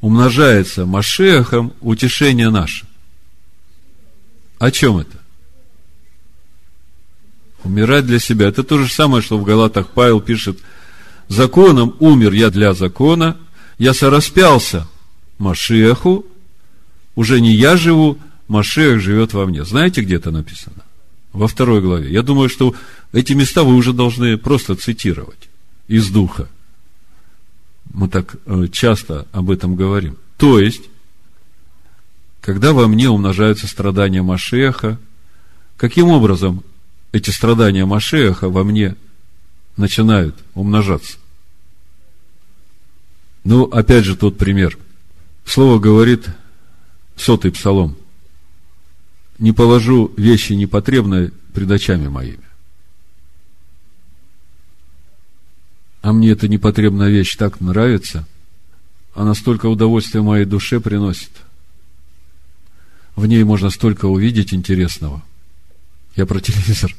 умножается Машехом утешение наше. О чем это? Умирать для себя. Это то же самое, что в Галатах Павел пишет, законом умер я для закона, я сораспялся Машеху, уже не я живу, Машех живет во мне. Знаете, где это написано? во второй главе. Я думаю, что эти места вы уже должны просто цитировать из духа. Мы так э, часто об этом говорим. То есть, когда во мне умножаются страдания Машеха, каким образом эти страдания Машеха во мне начинают умножаться? Ну, опять же, тот пример. Слово говорит сотый псалом. Не положу вещи непотребные пред очами моими. А мне эта непотребная вещь так нравится, она столько удовольствия моей душе приносит. В ней можно столько увидеть интересного. Я про телевизор.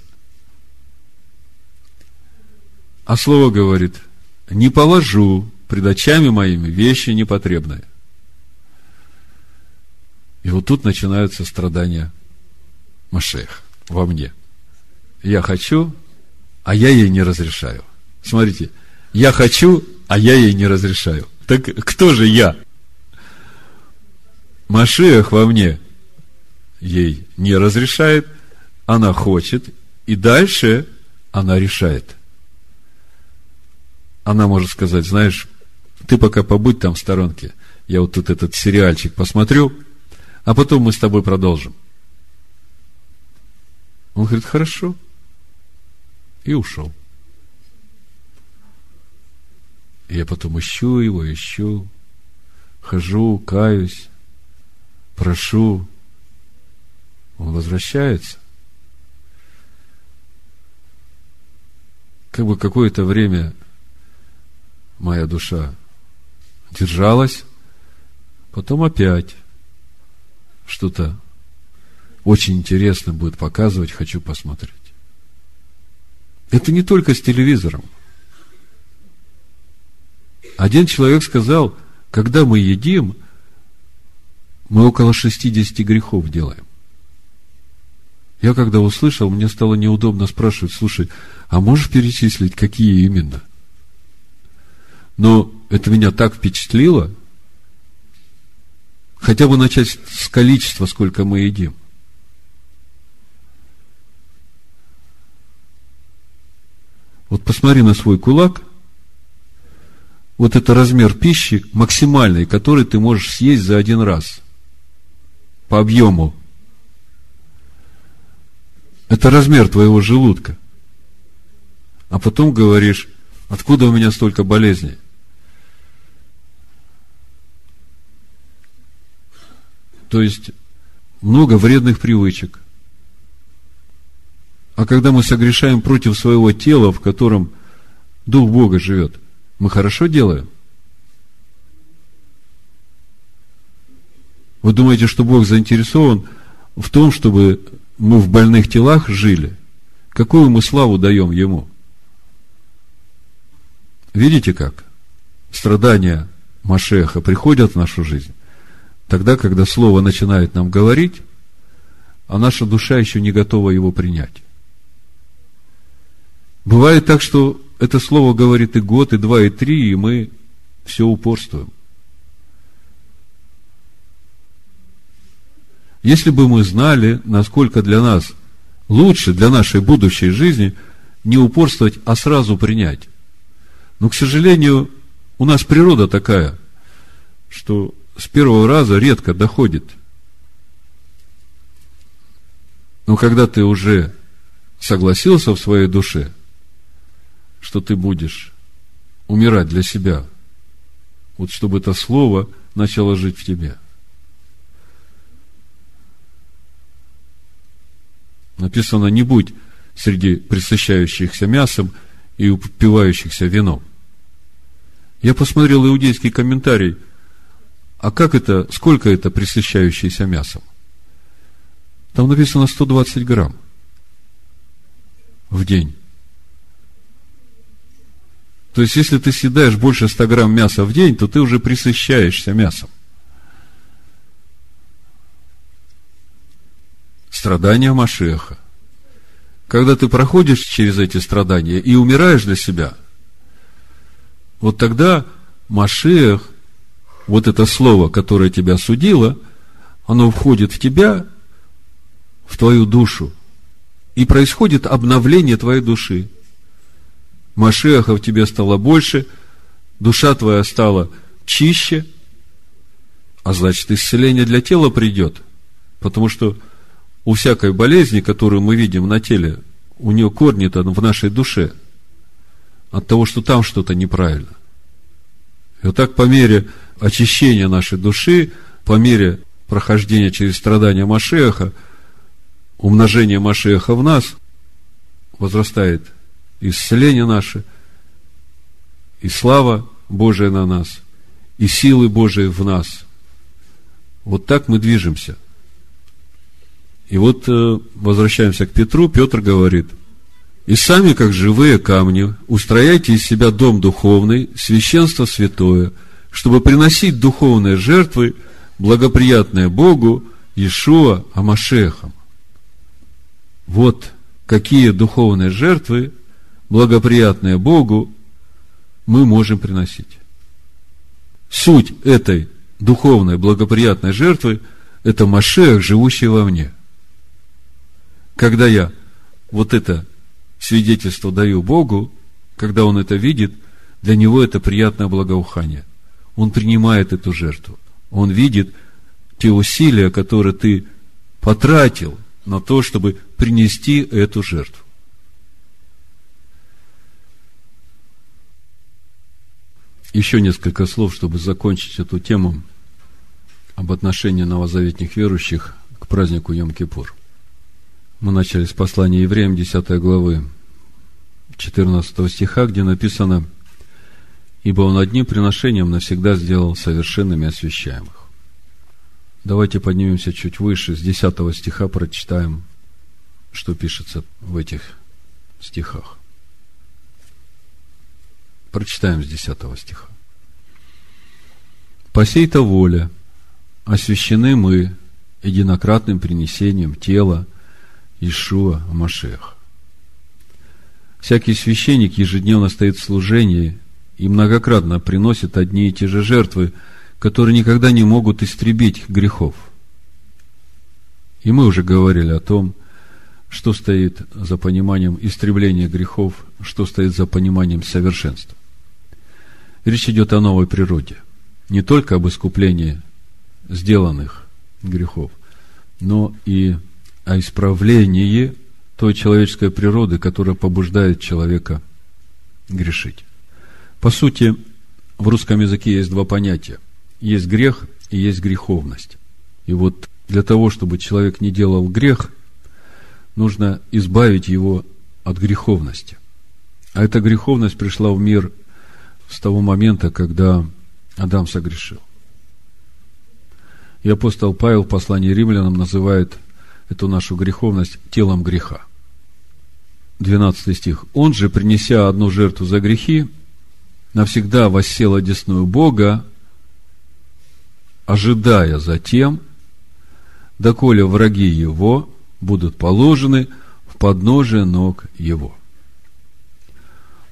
А слово говорит, не положу пред очами моими вещи непотребные. И вот тут начинаются страдания Машех во мне. Я хочу, а я ей не разрешаю. Смотрите, я хочу, а я ей не разрешаю. Так кто же я? Машех во мне ей не разрешает, она хочет, и дальше она решает. Она может сказать, знаешь, ты пока побудь там в сторонке, я вот тут этот сериальчик посмотрю, а потом мы с тобой продолжим. Он говорит, хорошо. И ушел. Я потом ищу его, ищу, хожу, каюсь, прошу. Он возвращается. Как бы какое-то время моя душа держалась, потом опять что-то очень интересно будет показывать, хочу посмотреть. Это не только с телевизором – один человек сказал, когда мы едим, мы около 60 грехов делаем. Я когда услышал, мне стало неудобно спрашивать, слушай, а можешь перечислить, какие именно? Но это меня так впечатлило, хотя бы начать с количества, сколько мы едим. Вот посмотри на свой кулак – вот это размер пищи максимальный, который ты можешь съесть за один раз по объему. Это размер твоего желудка. А потом говоришь, откуда у меня столько болезней? То есть, много вредных привычек. А когда мы согрешаем против своего тела, в котором Дух Бога живет – мы хорошо делаем? Вы думаете, что Бог заинтересован в том, чтобы мы в больных телах жили? Какую мы славу даем Ему? Видите как? Страдания Машеха приходят в нашу жизнь тогда, когда Слово начинает нам говорить, а наша душа еще не готова его принять. Бывает так, что это слово говорит и год, и два, и три, и мы все упорствуем. Если бы мы знали, насколько для нас лучше, для нашей будущей жизни, не упорствовать, а сразу принять. Но, к сожалению, у нас природа такая, что с первого раза редко доходит. Но когда ты уже согласился в своей душе – что ты будешь умирать для себя. Вот чтобы это слово начало жить в тебе. Написано, не будь среди присыщающихся мясом и упивающихся вином. Я посмотрел иудейский комментарий, а как это, сколько это присыщающееся мясом? Там написано 120 грамм в день. То есть, если ты съедаешь больше 100 грамм мяса в день, то ты уже присыщаешься мясом. Страдания Машеха. Когда ты проходишь через эти страдания и умираешь для себя, вот тогда Машех, вот это слово, которое тебя судило, оно входит в тебя, в твою душу, И происходит обновление твоей души. Машеха в тебе стало больше, душа твоя стала чище, а значит, исцеление для тела придет. Потому что у всякой болезни, которую мы видим на теле, у нее корни-то в нашей душе. От того, что там что-то неправильно. И вот так по мере очищения нашей души, по мере прохождения через страдания Машеха, умножения Машеха в нас, возрастает исцеление наше, и слава Божия на нас, и силы Божии в нас. Вот так мы движемся. И вот э, возвращаемся к Петру, Петр говорит, и сами, как живые камни, устрояйте из себя дом духовный, священство святое, чтобы приносить духовные жертвы, благоприятные Богу, Иешуа Амашехом. Вот какие духовные жертвы благоприятные Богу, мы можем приносить. Суть этой духовной благоприятной жертвы – это Машех, живущий во мне. Когда я вот это свидетельство даю Богу, когда Он это видит, для Него это приятное благоухание. Он принимает эту жертву. Он видит те усилия, которые ты потратил на то, чтобы принести эту жертву. Еще несколько слов, чтобы закончить эту тему об отношении новозаветних верующих к празднику Йом-Кипур. Мы начали с послания евреям 10 главы 14 стиха, где написано «Ибо он одним приношением навсегда сделал совершенными освящаемых». Давайте поднимемся чуть выше, с 10 стиха прочитаем, что пишется в этих стихах. Прочитаем с 10 стиха. «По сей-то воле освящены мы единократным принесением тела Ишуа Машех. Всякий священник ежедневно стоит в служении и многократно приносит одни и те же жертвы, которые никогда не могут истребить грехов. И мы уже говорили о том, что стоит за пониманием истребления грехов, что стоит за пониманием совершенства. Речь идет о новой природе. Не только об искуплении сделанных грехов, но и о исправлении той человеческой природы, которая побуждает человека грешить. По сути, в русском языке есть два понятия. Есть грех и есть греховность. И вот для того, чтобы человек не делал грех, нужно избавить его от греховности. А эта греховность пришла в мир с того момента, когда Адам согрешил. И апостол Павел в послании римлянам называет эту нашу греховность телом греха. 12 стих. «Он же, принеся одну жертву за грехи, навсегда воссел одесную Бога, ожидая затем, доколе враги его будут положены в подножие ног его».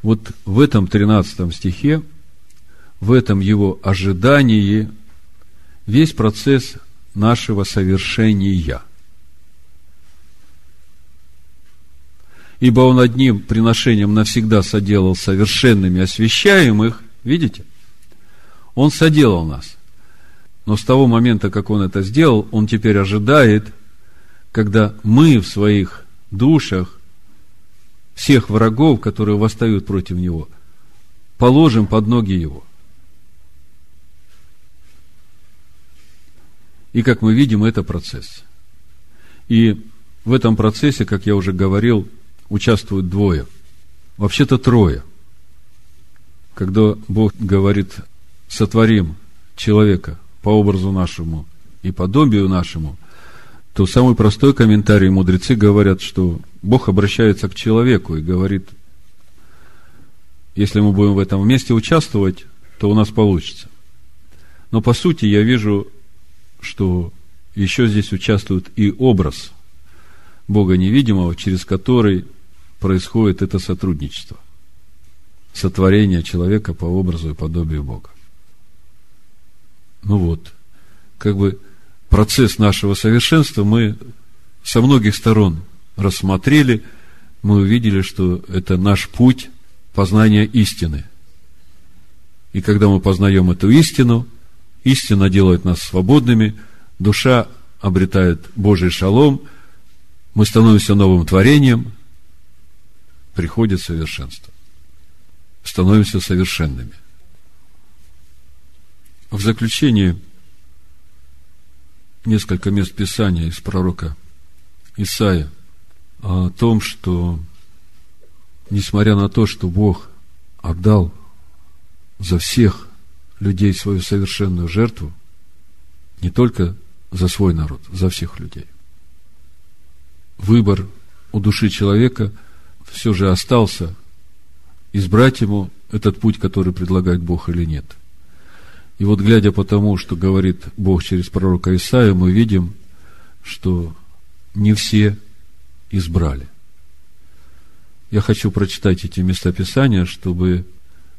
Вот в этом 13 стихе, в этом его ожидании весь процесс нашего совершения. Ибо он одним приношением навсегда соделал совершенными освящаемых, видите? Он соделал нас. Но с того момента, как он это сделал, он теперь ожидает, когда мы в своих душах всех врагов, которые восстают против него, положим под ноги его. И, как мы видим, это процесс. И в этом процессе, как я уже говорил, участвуют двое. Вообще-то трое. Когда Бог говорит, сотворим человека по образу нашему и подобию нашему – то самый простой комментарий мудрецы говорят, что Бог обращается к человеку и говорит, если мы будем в этом вместе участвовать, то у нас получится. Но по сути я вижу, что еще здесь участвует и образ Бога невидимого, через который происходит это сотрудничество. Сотворение человека по образу и подобию Бога. Ну вот, как бы процесс нашего совершенства мы со многих сторон рассмотрели, мы увидели, что это наш путь познания истины. И когда мы познаем эту истину, истина делает нас свободными, душа обретает Божий шалом, мы становимся новым творением, приходит совершенство. Становимся совершенными. В заключение несколько мест Писания из пророка Исаия о том, что несмотря на то, что Бог отдал за всех людей свою совершенную жертву, не только за свой народ, за всех людей. Выбор у души человека все же остался избрать ему этот путь, который предлагает Бог или нет. И вот глядя по тому, что говорит Бог через пророка Исаия, мы видим, что не все избрали. Я хочу прочитать эти места Писания, чтобы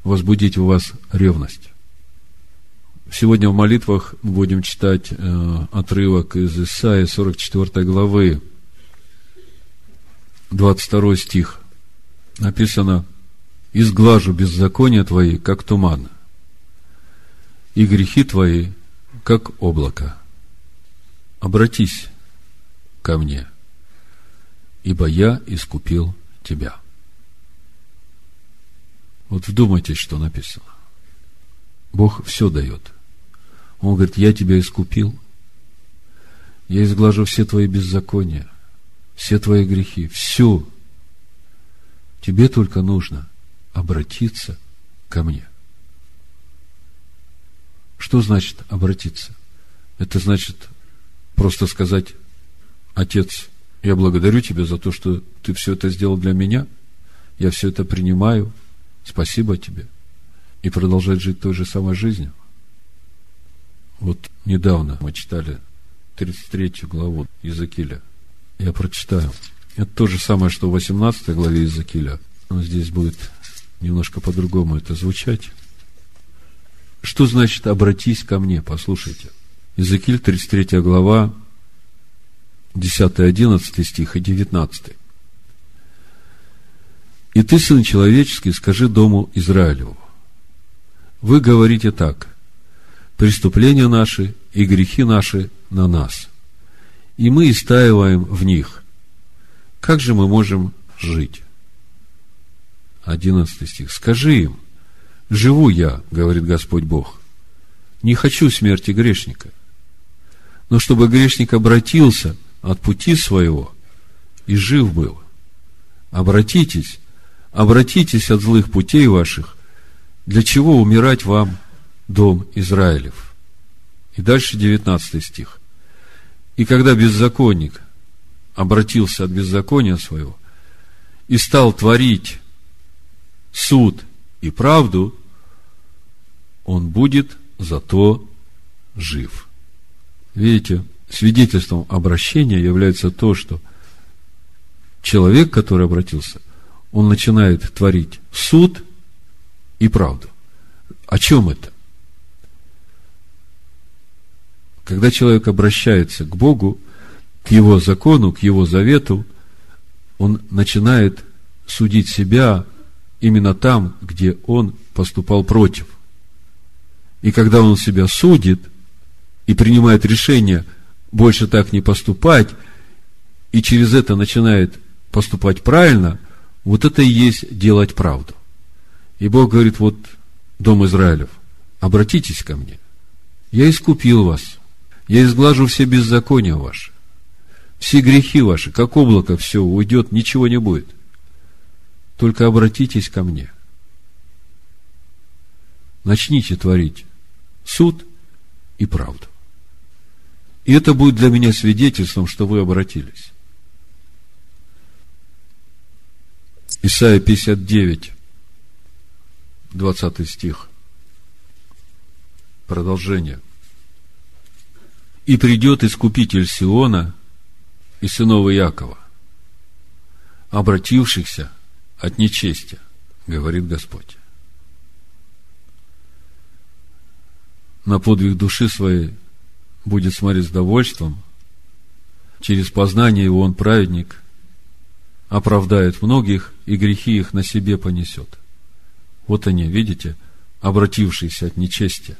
возбудить у вас ревность. Сегодня в молитвах будем читать э, отрывок из Исаии 44 главы, 22 стих. Написано, «Изглажу беззакония твои, как туман, и грехи твои, как облако. Обратись ко мне, ибо я искупил тебя». Вот вдумайтесь, что написано. Бог все дает – он говорит, я тебя искупил. Я изглажу все твои беззакония, все твои грехи, все. Тебе только нужно обратиться ко мне. Что значит обратиться? Это значит просто сказать, Отец, я благодарю тебя за то, что ты все это сделал для меня. Я все это принимаю. Спасибо тебе. И продолжать жить той же самой жизнью. Вот недавно мы читали 33 главу Иезекииля. Я прочитаю. Это то же самое, что в 18 главе Иезекииля. Но здесь будет немножко по-другому это звучать. Что значит «обратись ко мне»? Послушайте. Иезекииль, 33 глава, 10-11 стих и 19. «И ты, сын человеческий, скажи дому Израилеву, вы говорите так, преступления наши и грехи наши на нас. И мы истаиваем в них. Как же мы можем жить? Одиннадцатый стих. Скажи им, живу я, говорит Господь Бог, не хочу смерти грешника, но чтобы грешник обратился от пути своего и жив был. Обратитесь, обратитесь от злых путей ваших, для чего умирать вам дом Израилев. И дальше 19 стих. И когда беззаконник обратился от беззакония своего и стал творить суд и правду, он будет зато жив. Видите, свидетельством обращения является то, что человек, который обратился, он начинает творить суд и правду. О чем это? Когда человек обращается к Богу, к Его закону, к Его завету, он начинает судить себя именно там, где он поступал против. И когда он себя судит и принимает решение больше так не поступать, и через это начинает поступать правильно, вот это и есть делать правду. И Бог говорит, вот, Дом Израилев, обратитесь ко мне. Я искупил вас. Я изглажу все беззакония ваши. Все грехи ваши, как облако, все уйдет, ничего не будет. Только обратитесь ко мне. Начните творить суд и правду. И это будет для меня свидетельством, что вы обратились. Исайя 59, 20 стих. Продолжение – и придет искупитель Сиона и сынов Иакова, обратившихся от нечестия, говорит Господь. На подвиг души своей будет смотреть с довольством, через познание его он праведник оправдает многих, и грехи их на себе понесет. Вот они, видите, обратившиеся от нечестия.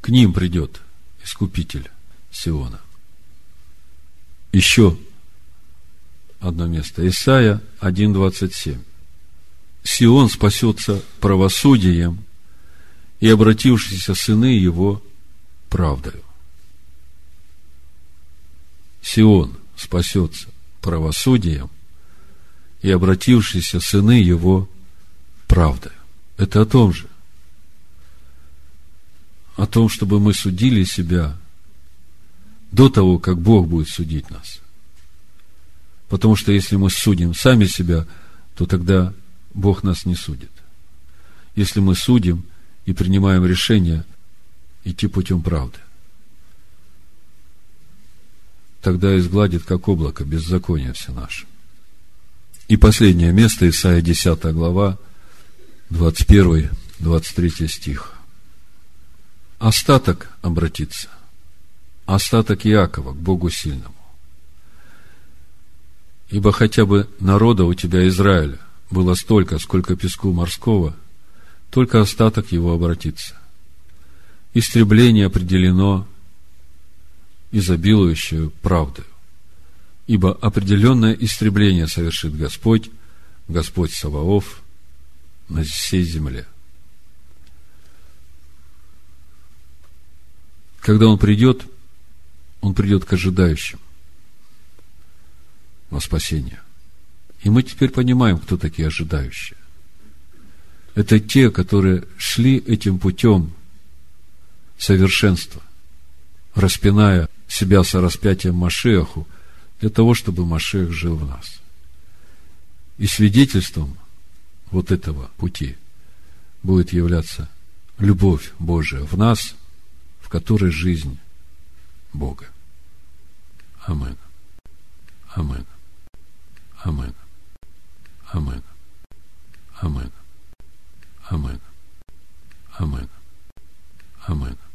К ним придет Искупитель Сиона. Еще одно место. Исайя 1.27. Сион спасется правосудием, и обратившиеся сыны его правдою. Сион спасется правосудием, и обратившиеся сыны его правдою. Это о том же. О том, чтобы мы судили себя до того, как Бог будет судить нас. Потому что если мы судим сами себя, то тогда Бог нас не судит. Если мы судим и принимаем решение идти путем правды, тогда изгладит, как облако, беззаконие все наше. И последнее место, Исайя 10 глава, 21-23 стих. Остаток обратится. Остаток Иакова к Богу сильному. Ибо хотя бы народа у тебя, Израиля, было столько, сколько песку морского, только остаток его обратится. Истребление определено изобилующую правдою. Ибо определенное истребление совершит Господь, Господь Саваоф, на всей земле. Когда Он придет, Он придет к ожидающим во спасение. И мы теперь понимаем, кто такие ожидающие. Это те, которые шли этим путем совершенства, распиная себя со распятием Машеху, для того, чтобы Машех жил в нас. И свидетельством вот этого пути будет являться любовь Божия в нас, в которой жизнь Бога. Амин. Амин. Амин. Амин. Амин. Amen. Amen. Amen.